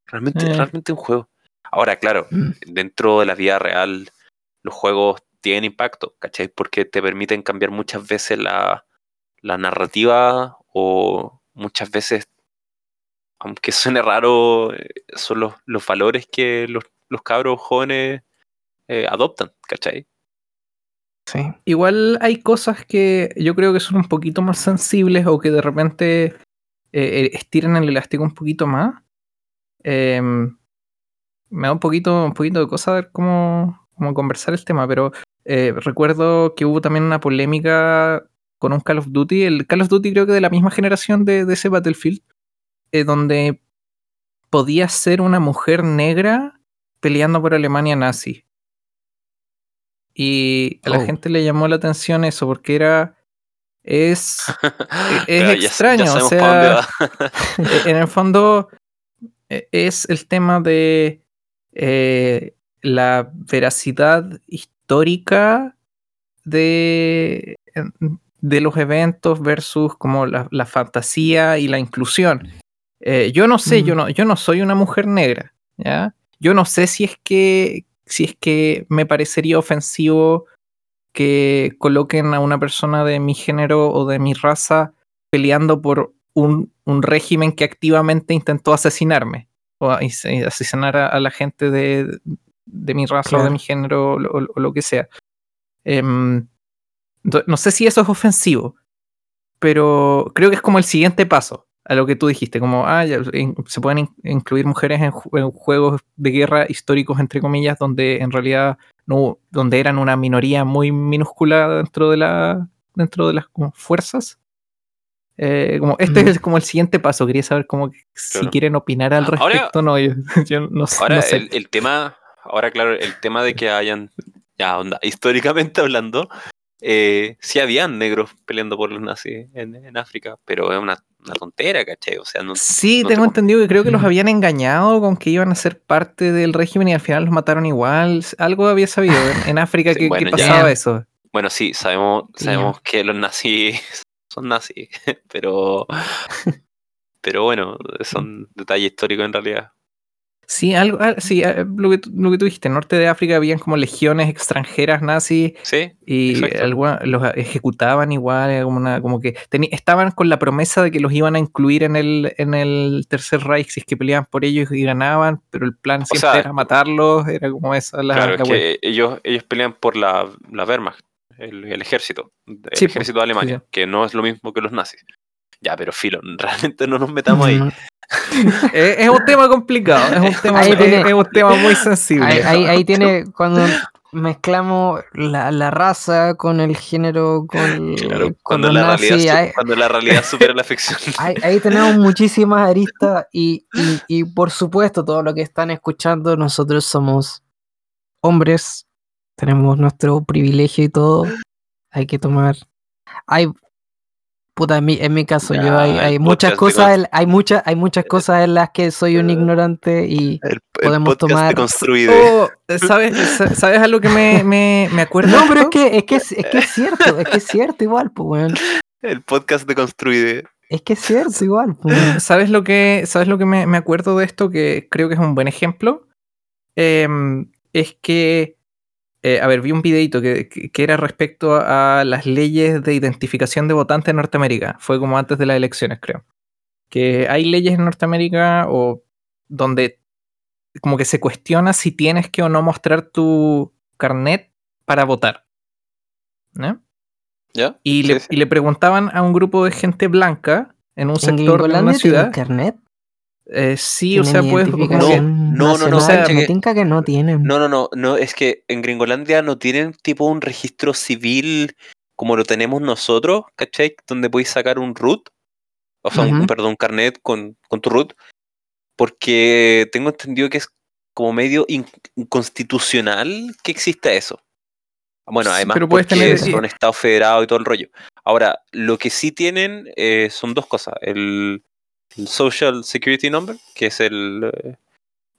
Realmente, Eh. realmente un juego. Ahora, claro, Mm, dentro de la vida real, los juegos tienen impacto, ¿cachai? Porque te permiten cambiar muchas veces la, la narrativa o muchas veces, aunque suene raro, eh, son los, los valores que los, los cabros jóvenes eh, adoptan, ¿cachai? sí. Igual hay cosas que yo creo que son un poquito más sensibles o que de repente eh, eh, estiran el elástico un poquito más. Em, me da un poquito, un poquito de cosa ver cómo, cómo conversar el tema, pero recuerdo que hubo también una polémica con un Call of Duty, el Call of Duty creo que de la misma generación de, de ese Battlefield, eh, donde podía ser una mujer negra peleando por Alemania nazi. Y a la Oh. gente le llamó la atención eso, porque era es, [laughs] e, es ya extraño. o sea, [laughs] en el fondo e- es el tema de eh, la veracidad histórica de, de los eventos versus como la, la fantasía y la inclusión. Eh, yo no sé, yo Mm. no, yo no soy una mujer negra, ¿ya? Yo no sé si es que si es que me parecería ofensivo que coloquen a una persona de mi género o de mi raza peleando por un, un régimen que activamente intentó asesinarme o se- asesinar a, a la gente de, de mi raza o de mi género o, lo- o lo que sea. Em, no sé si eso es ofensivo, pero creo que es como el siguiente paso a lo que tú dijiste, como ah, ya, se pueden in- incluir mujeres en, ju- en juegos de guerra históricos, entre comillas, donde en realidad no, donde eran una minoría muy minúscula dentro de la dentro de las como, fuerzas. Eh, como este Mm. es como el siguiente paso. Quería saber como que si Claro. quieren opinar al Ahora- respecto. no, yo, [laughs] yo no, sé- Ahora no sé. el, el tema, ahora claro, el tema de que hayan, ya onda, históricamente hablando, eh, sí habían negros peleando por los nazis en, en África, pero es una, una tontera, ¿cachai? O sea, no, Sí, no tengo te- entendido que creo que los Mm. habían engañado con que iban a ser parte del régimen y al final los mataron igual. Algo había sabido en, en [laughs] África Sí, que, que bueno, ya. pasaba eso. Bueno, sí, sabemos, sabemos que los nazis [laughs] son nazis, [laughs] pero, pero bueno, son detalles históricos en realidad. Sí, algo, ah, sí, ah, lo que, tú- lo que tú dijiste, en norte de África habían como legiones extranjeras nazis Sí, y alguna- los ejecutaban igual, era como, una- como que teni- estaban con la promesa de que los iban a incluir en el, en el Tercer Reich si es que peleaban por ellos y ganaban, pero el plan siempre sea, era matarlos, era como esa la, claro, la es wea. que ellos, ellos pelean por la, la Wehrmacht, el, el ejército, el Sí, ejército de Alemania, sí. que no es lo mismo que los nazis. Ya, pero filo, [laughs] realmente no nos metamos ahí. Mm, [laughs] Es, es un tema complicado, es un [laughs] tema, es- un tema muy sensible. Ahí, ahí, ahí tiene [laughs] cuando mezclamos la, la raza con el género, con, Claro, con cuando la, realidad, cuando la realidad supera la ficción. ahí- ahí tenemos muchísimas aristas y, y, y por supuesto todo lo que están escuchando, nosotros somos hombres, tenemos nuestro privilegio y todo, hay que tomar... Hay, puta, en mi, en mi caso, yo Ya, hay, hay el muchas podcast de cosas, en- hay muchas, hay muchas cosas en las que soy un ignorante y El, el Podemos tomar- de Construide. Oh, [laughs] ¿sabes, sa- ¿Sabes a lo que me, me, me acuerdo? No, pero es que, es que es, es que es cierto, es que es cierto igual, pues, weón. El podcast de Construide. Es que es cierto igual, pues. [laughs] ¿Sabes lo que, ¿sabes lo que me, me acuerdo de esto? Que creo que es un buen ejemplo. Em, es que, eh, a ver, vi un videito que, era respecto a las leyes de identificación de votantes en Norteamérica. Fue como antes de las elecciones, creo. Que hay leyes en Norteamérica o donde como que se cuestiona si tienes que o no mostrar tu carnet para votar. ¿no? ¿Ya? Y, Sí, le, sí. y le preguntaban a un grupo de gente blanca en un ¿En sector de una ciudad. carnet? Eh, sí, o ¿Tienen sea, puedes. No, no, no, no, que- que no tienen. No, no, no, no, es que en Gringolandia no tienen tipo un registro civil como lo tenemos nosotros, ¿cachai? Donde podéis sacar un root, o sea, un, perdón, un carnet con, con tu root, porque tengo entendido que es como medio in- inconstitucional que exista eso. Bueno, además pero puedes porque tener- son estados federados y todo el rollo. Ahora, lo que sí tienen eh, son dos cosas. El Social Security Number, que es el, eh,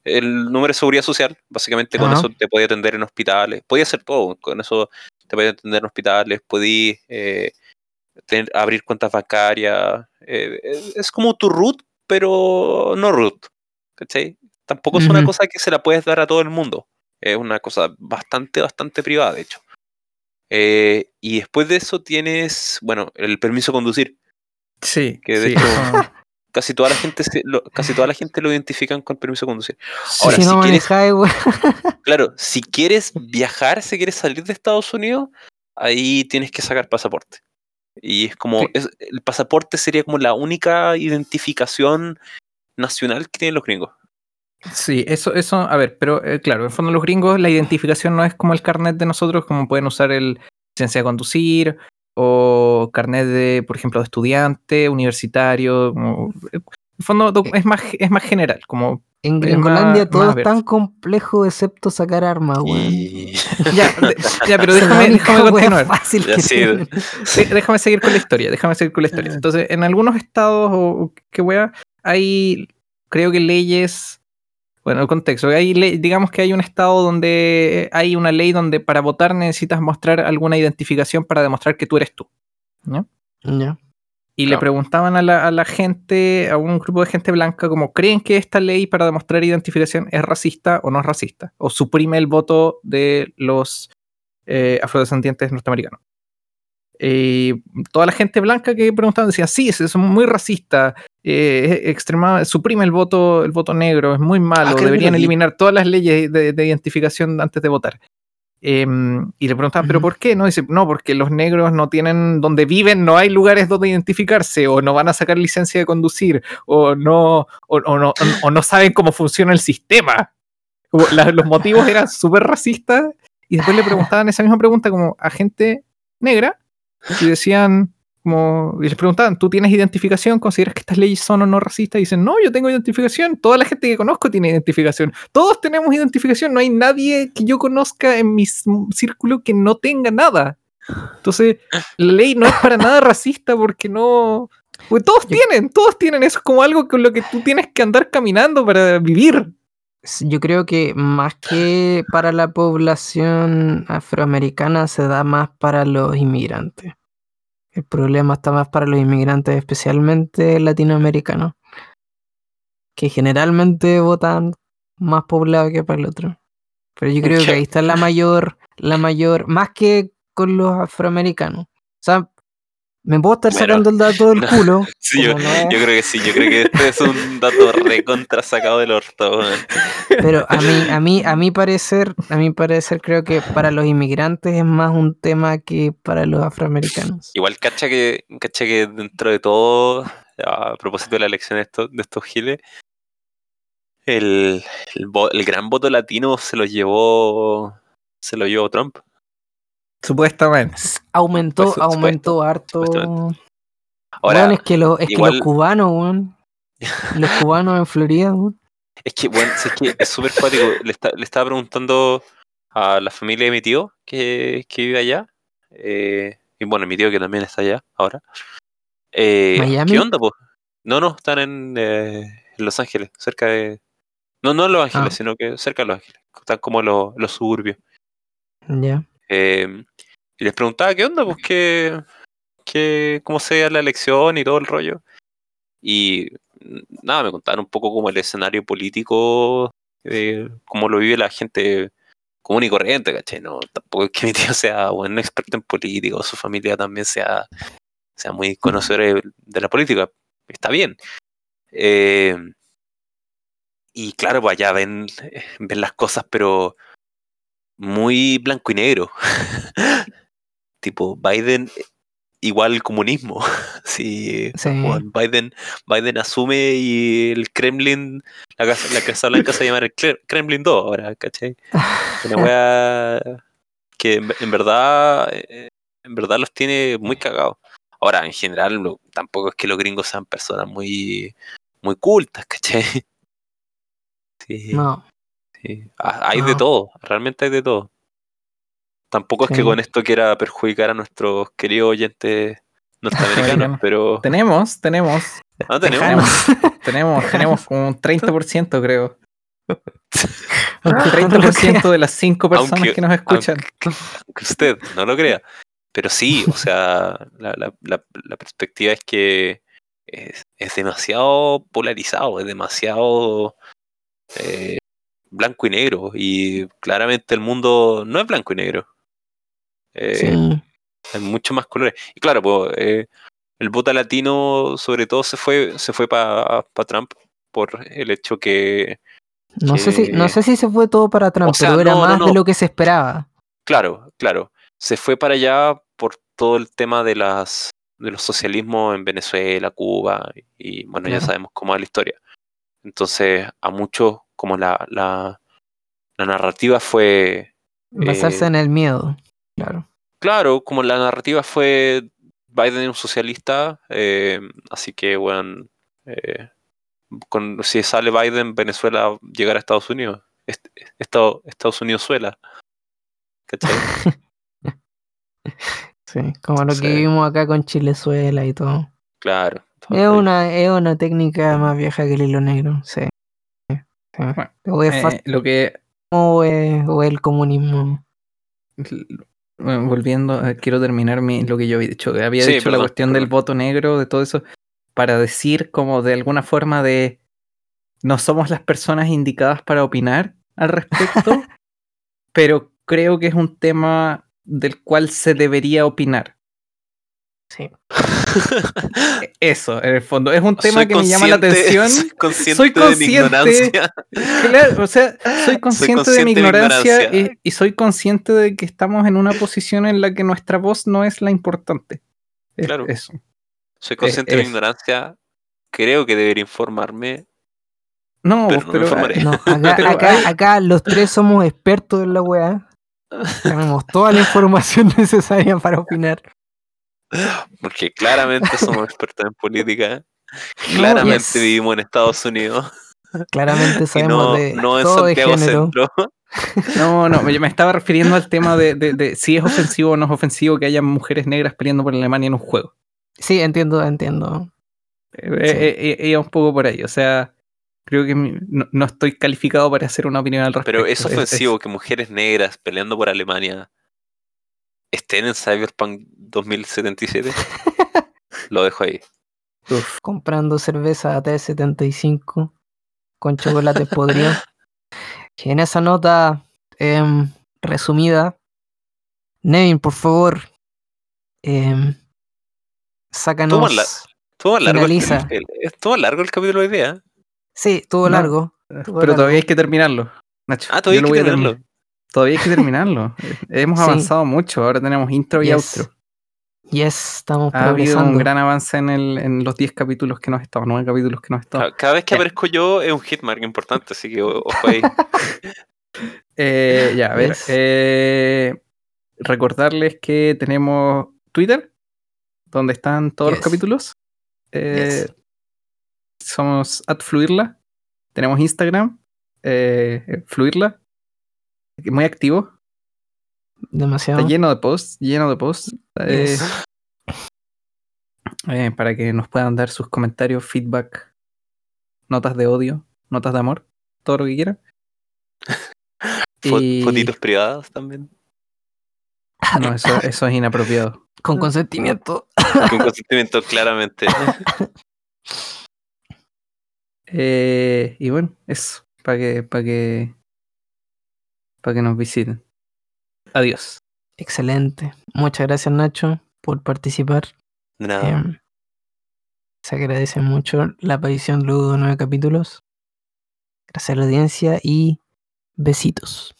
el número de seguridad social. Básicamente con eso te podía atender en hospitales. Podía hacer todo. Con eso te podía atender en hospitales. Podí eh, tener- abrir cuentas bancarias. eh, es- es como tu root, pero no root. ¿Cachai? Tampoco es una cosa que se la puedes dar a todo el mundo. Es una cosa bastante, bastante privada, de hecho. Eh, y después de eso tienes, bueno, el permiso de conducir. Sí, Que de sí, hecho- eso- Casi toda la gente se- lo, casi toda la gente lo identifican con permiso de conducir. Ahora, no si quieres-. [laughs] Claro, si quieres viajar, si quieres salir de Estados Unidos, ahí tienes que sacar pasaporte. Y es como, Sí. es- el pasaporte sería como la única identificación nacional que tienen los gringos. sí, eso, eso, a ver, pero eh, claro, en fondo los gringos la identificación no es como el carnet de nosotros, como pueden usar el licencia de conducir o carnet de, por ejemplo, de estudiante, universitario, como, eh, el fondo do- Eh. es más, es más general, como En Gringolandia más- todo más es tan complejo excepto sacar armas, weón. Y [laughs] ya, de- ya pero [laughs] déjame, déjame continuar. fácil que sí. déjame seguir con la historia, déjame seguir con la historia. Entonces, en algunos estados, o o qué wea, hay, creo que leyes, bueno, el contexto, hay digamos que hay un estado donde hay una ley donde para votar necesitas mostrar alguna identificación para demostrar que tú eres tú. ¿no? Ya. Y le preguntaban a la, a la gente, a un grupo de gente blanca, como, ¿creen que esta ley para demostrar identificación es racista o no es racista? ¿O suprime el voto de los eh, afrodescendientes norteamericanos? Y toda la gente blanca que preguntaban decía, sí, es, muy racista, eh, es extrema- suprime el voto, el voto negro, es muy malo, Ah, deberían eliminar todas las leyes de, de identificación antes de votar. Em, y le preguntaban, ¿pero por qué? No, dice, no, porque los negros no tienen, donde viven no hay lugares donde identificarse, o no van a sacar licencia de conducir, o no, o, o no, o no saben cómo funciona el sistema. Como la- los motivos eran súper racistas, y después le preguntaban esa misma pregunta como a gente negra, y decían, como, y les preguntaban, ¿tú tienes identificación? ¿Consideras que estas leyes son o no racistas? Y dicen, no, yo tengo identificación. Toda la gente que conozco tiene identificación. Todos tenemos identificación. No hay nadie que yo conozca en mi círculo que no tenga nada. Entonces, la ley no es para nada racista porque no... Porque todos tienen, todos tienen. Eso es como algo con lo que tú tienes que andar caminando para vivir. Yo creo que más que para la población afroamericana se da más para los inmigrantes. El problema está más para los inmigrantes, especialmente latinoamericanos, que generalmente votan más poblado que para el otro. Pero yo creo que ahí está la mayor, la mayor, más que con los afroamericanos. O sea, me puedo estar Bueno, sacando el dato del no. culo. [laughs] Sí, yo, como no- yo creo que sí, yo creo que este es un dato recontra sacado del orto. Pero a mí, a mí, a mi parecer, a mi parecer creo que para los inmigrantes es más un tema que para los afroamericanos. Igual cacha que, cacha que dentro de todo, a propósito de la elección de estos, de estos giles, el, el, el gran voto latino se lo llevó se lo llevó Trump. Supuestamente. Aumentó, Pues, aumentó harto. Ahora, es que, lo- es que los cubanos, weón, [laughs] los cubanos en Florida, weón, Es que, bueno, es que es súper cuático. Le, está- le estaba preguntando a la familia de mi tío que, que vive allá. eh, y bueno, mi tío que también está allá ahora. eh, ¿Miami? ¿Qué onda, pues? No, no, están en, eh, en Los Ángeles, cerca de. No, no en Los Ángeles, Ah. sino que cerca de Los Ángeles. Están como los, los suburbios. ya. Eh, y les preguntaba qué onda, pues qué, qué, cómo se veía la elección y todo el rollo. Y nada, me contaron un poco como el escenario político, cómo lo vive la gente común y corriente, ¿cachai? No, tampoco es que mi tío sea un experto en política o su familia también sea, sea muy conocedora de la política. Está bien. Eh, y claro, pues allá ven, ven las cosas, pero muy blanco y negro. [laughs] tipo, Biden igual comunismo. [laughs] sí, Sí. Biden, Biden asume y el Kremlin, la casa, la Casa Blanca se llama el Kre- Kremlin 2 ahora, ¿cachai? Una [laughs] wea que en, en verdad, eh, en verdad los tiene muy cagados. Ahora, en general, lo- tampoco es que los gringos sean personas muy, muy cultas, ¿cachai? Sí. No. Sí, ha- hay de Ah. todo, realmente hay de todo. Tampoco es que con esto quiera perjudicar a nuestros queridos oyentes norteamericanos, Americanos. [laughs] pero Tenemos, tenemos, no [laughs] tenemos. [laughs] Tenemos, tenemos como un 30%, creo. Un tanto lo crea. 30% de las 5 personas Aunque- que nos escuchan. Aunque usted no lo crea. Pero sí, o sea, la, la- la- la perspectiva es que es, es demasiado polarizado, es demasiado eh, blanco y negro. Y claramente el mundo no es blanco y negro. Eh, Sí. hay mucho más colores. Y claro, pues, eh, el voto latino sobre todo se fue, se fue para Trump por el hecho que, No sé si, no que- sé si se fue todo para Trump, O sea, pero era no, no, más de lo que se esperaba. claro, claro, se fue para allá por todo el tema de las de los socialismos en Venezuela, Cuba, y bueno, ya sabemos cómo es la historia. Entonces, a muchos, como la, la, la narrativa fue Basarse Eh, en el miedo. Claro. Claro, como la narrativa fue Biden es un socialista, eh, así que, bueno, eh, con, si sale Biden, Venezuela llegar a Estados Unidos. Est- Estado- Estados Unidos suela. ¿Cachai? [laughs] Sí, como lo Sí. que vimos acá con Chilezuela y todo. Claro. Es una, es una técnica más vieja que el hilo negro, sí. Bueno, O es Eh, lo que o es, o es el comunismo. Bueno, volviendo, eh, quiero terminar mi, lo que yo había dicho. Había Sí, dicho la perdón, cuestión del voto negro, de todo eso, para decir como de alguna forma de no somos las personas indicadas para opinar al respecto, [laughs] pero creo que es un tema del cual se debería opinar. Sí. [laughs] Eso, en el fondo. Es un tema Soy que me llama la atención. [laughs] Soy consciente, Soy de mi ignorancia. Claro, o sea, soy consciente, de mi consciente de mi ignorancia. Y, y soy consciente de que estamos en una posición en la que nuestra voz no es la importante. Es- Claro. Eso. Soy consciente de mi ignorancia. Creo que debería informarme. No, Pero no me pero, informaré. No, [laughs] acá, acá los tres somos expertos en la weá. Tenemos toda la información necesaria para opinar. Porque claramente somos [laughs] expertos en política. No, Claramente yes. vivimos en Estados Unidos. Claramente [laughs] sabemos no, de no en todo Santiago género. Centro. [laughs] no, no, me, me estaba refiriendo al tema de, de- de si es ofensivo o no es ofensivo que haya mujeres negras peleando por Alemania en un juego. Sí, entiendo, entiendo. Eh, eh, eh, iba un poco por ahí, o sea, creo que mi- no, no estoy calificado para hacer una opinión al respecto. Pero es ofensivo que mujeres negras peleando por Alemania estén en Cyberpunk 2077. [laughs] Lo dejo ahí. uf, Comprando cerveza AT75 con chocolate podrido. [laughs] Y en esa nota em, resumida, Nevin, por favor, em, sácanos. Tómala. Estuvo largo, el, Finaliza. el- estuvo largo el capítulo de hoy día. Sí, estuvo No. largo. pero largo. todavía hay que terminarlo. Nacho, Ah, todavía yo hay lo que voy a terminar. tenerlo. Todavía hay que terminarlo. Eh, [laughs] Hemos Sí. avanzado mucho. Ahora tenemos intro y Yes. outro. Yes, estamos Ha habido un gran avance en, el, en los 10 capítulos que nos estado, 9 capítulos que nos estado. Ca- Cada vez que Ya. aparezco yo es un hitmark importante, así que ojo ahí. [laughs] Eh, ya, a ver. Yes. eh, recordarles que tenemos Twitter, donde están todos los capítulos. Eh, Yes. Somos at Fluirla. Tenemos Instagram, eh, Fluirla, muy activo. Demasiado. Está lleno de posts, lleno de posts. eh, Yes. eh, para que nos puedan dar sus comentarios, feedback, notas de odio, notas de amor, todo lo que quieran. [laughs] Y- Fotitos privadas también. No, eso, [laughs] eso es inapropiado. Con consentimiento. [laughs] Con consentimiento, claramente. Eh, y bueno, eso, para que, para que, para que nos visiten. Adiós. Excelente. Muchas gracias, Nacho, por participar. De nada. Em, se agradece mucho la aparición luego de nueve capítulos. Gracias a la audiencia y besitos.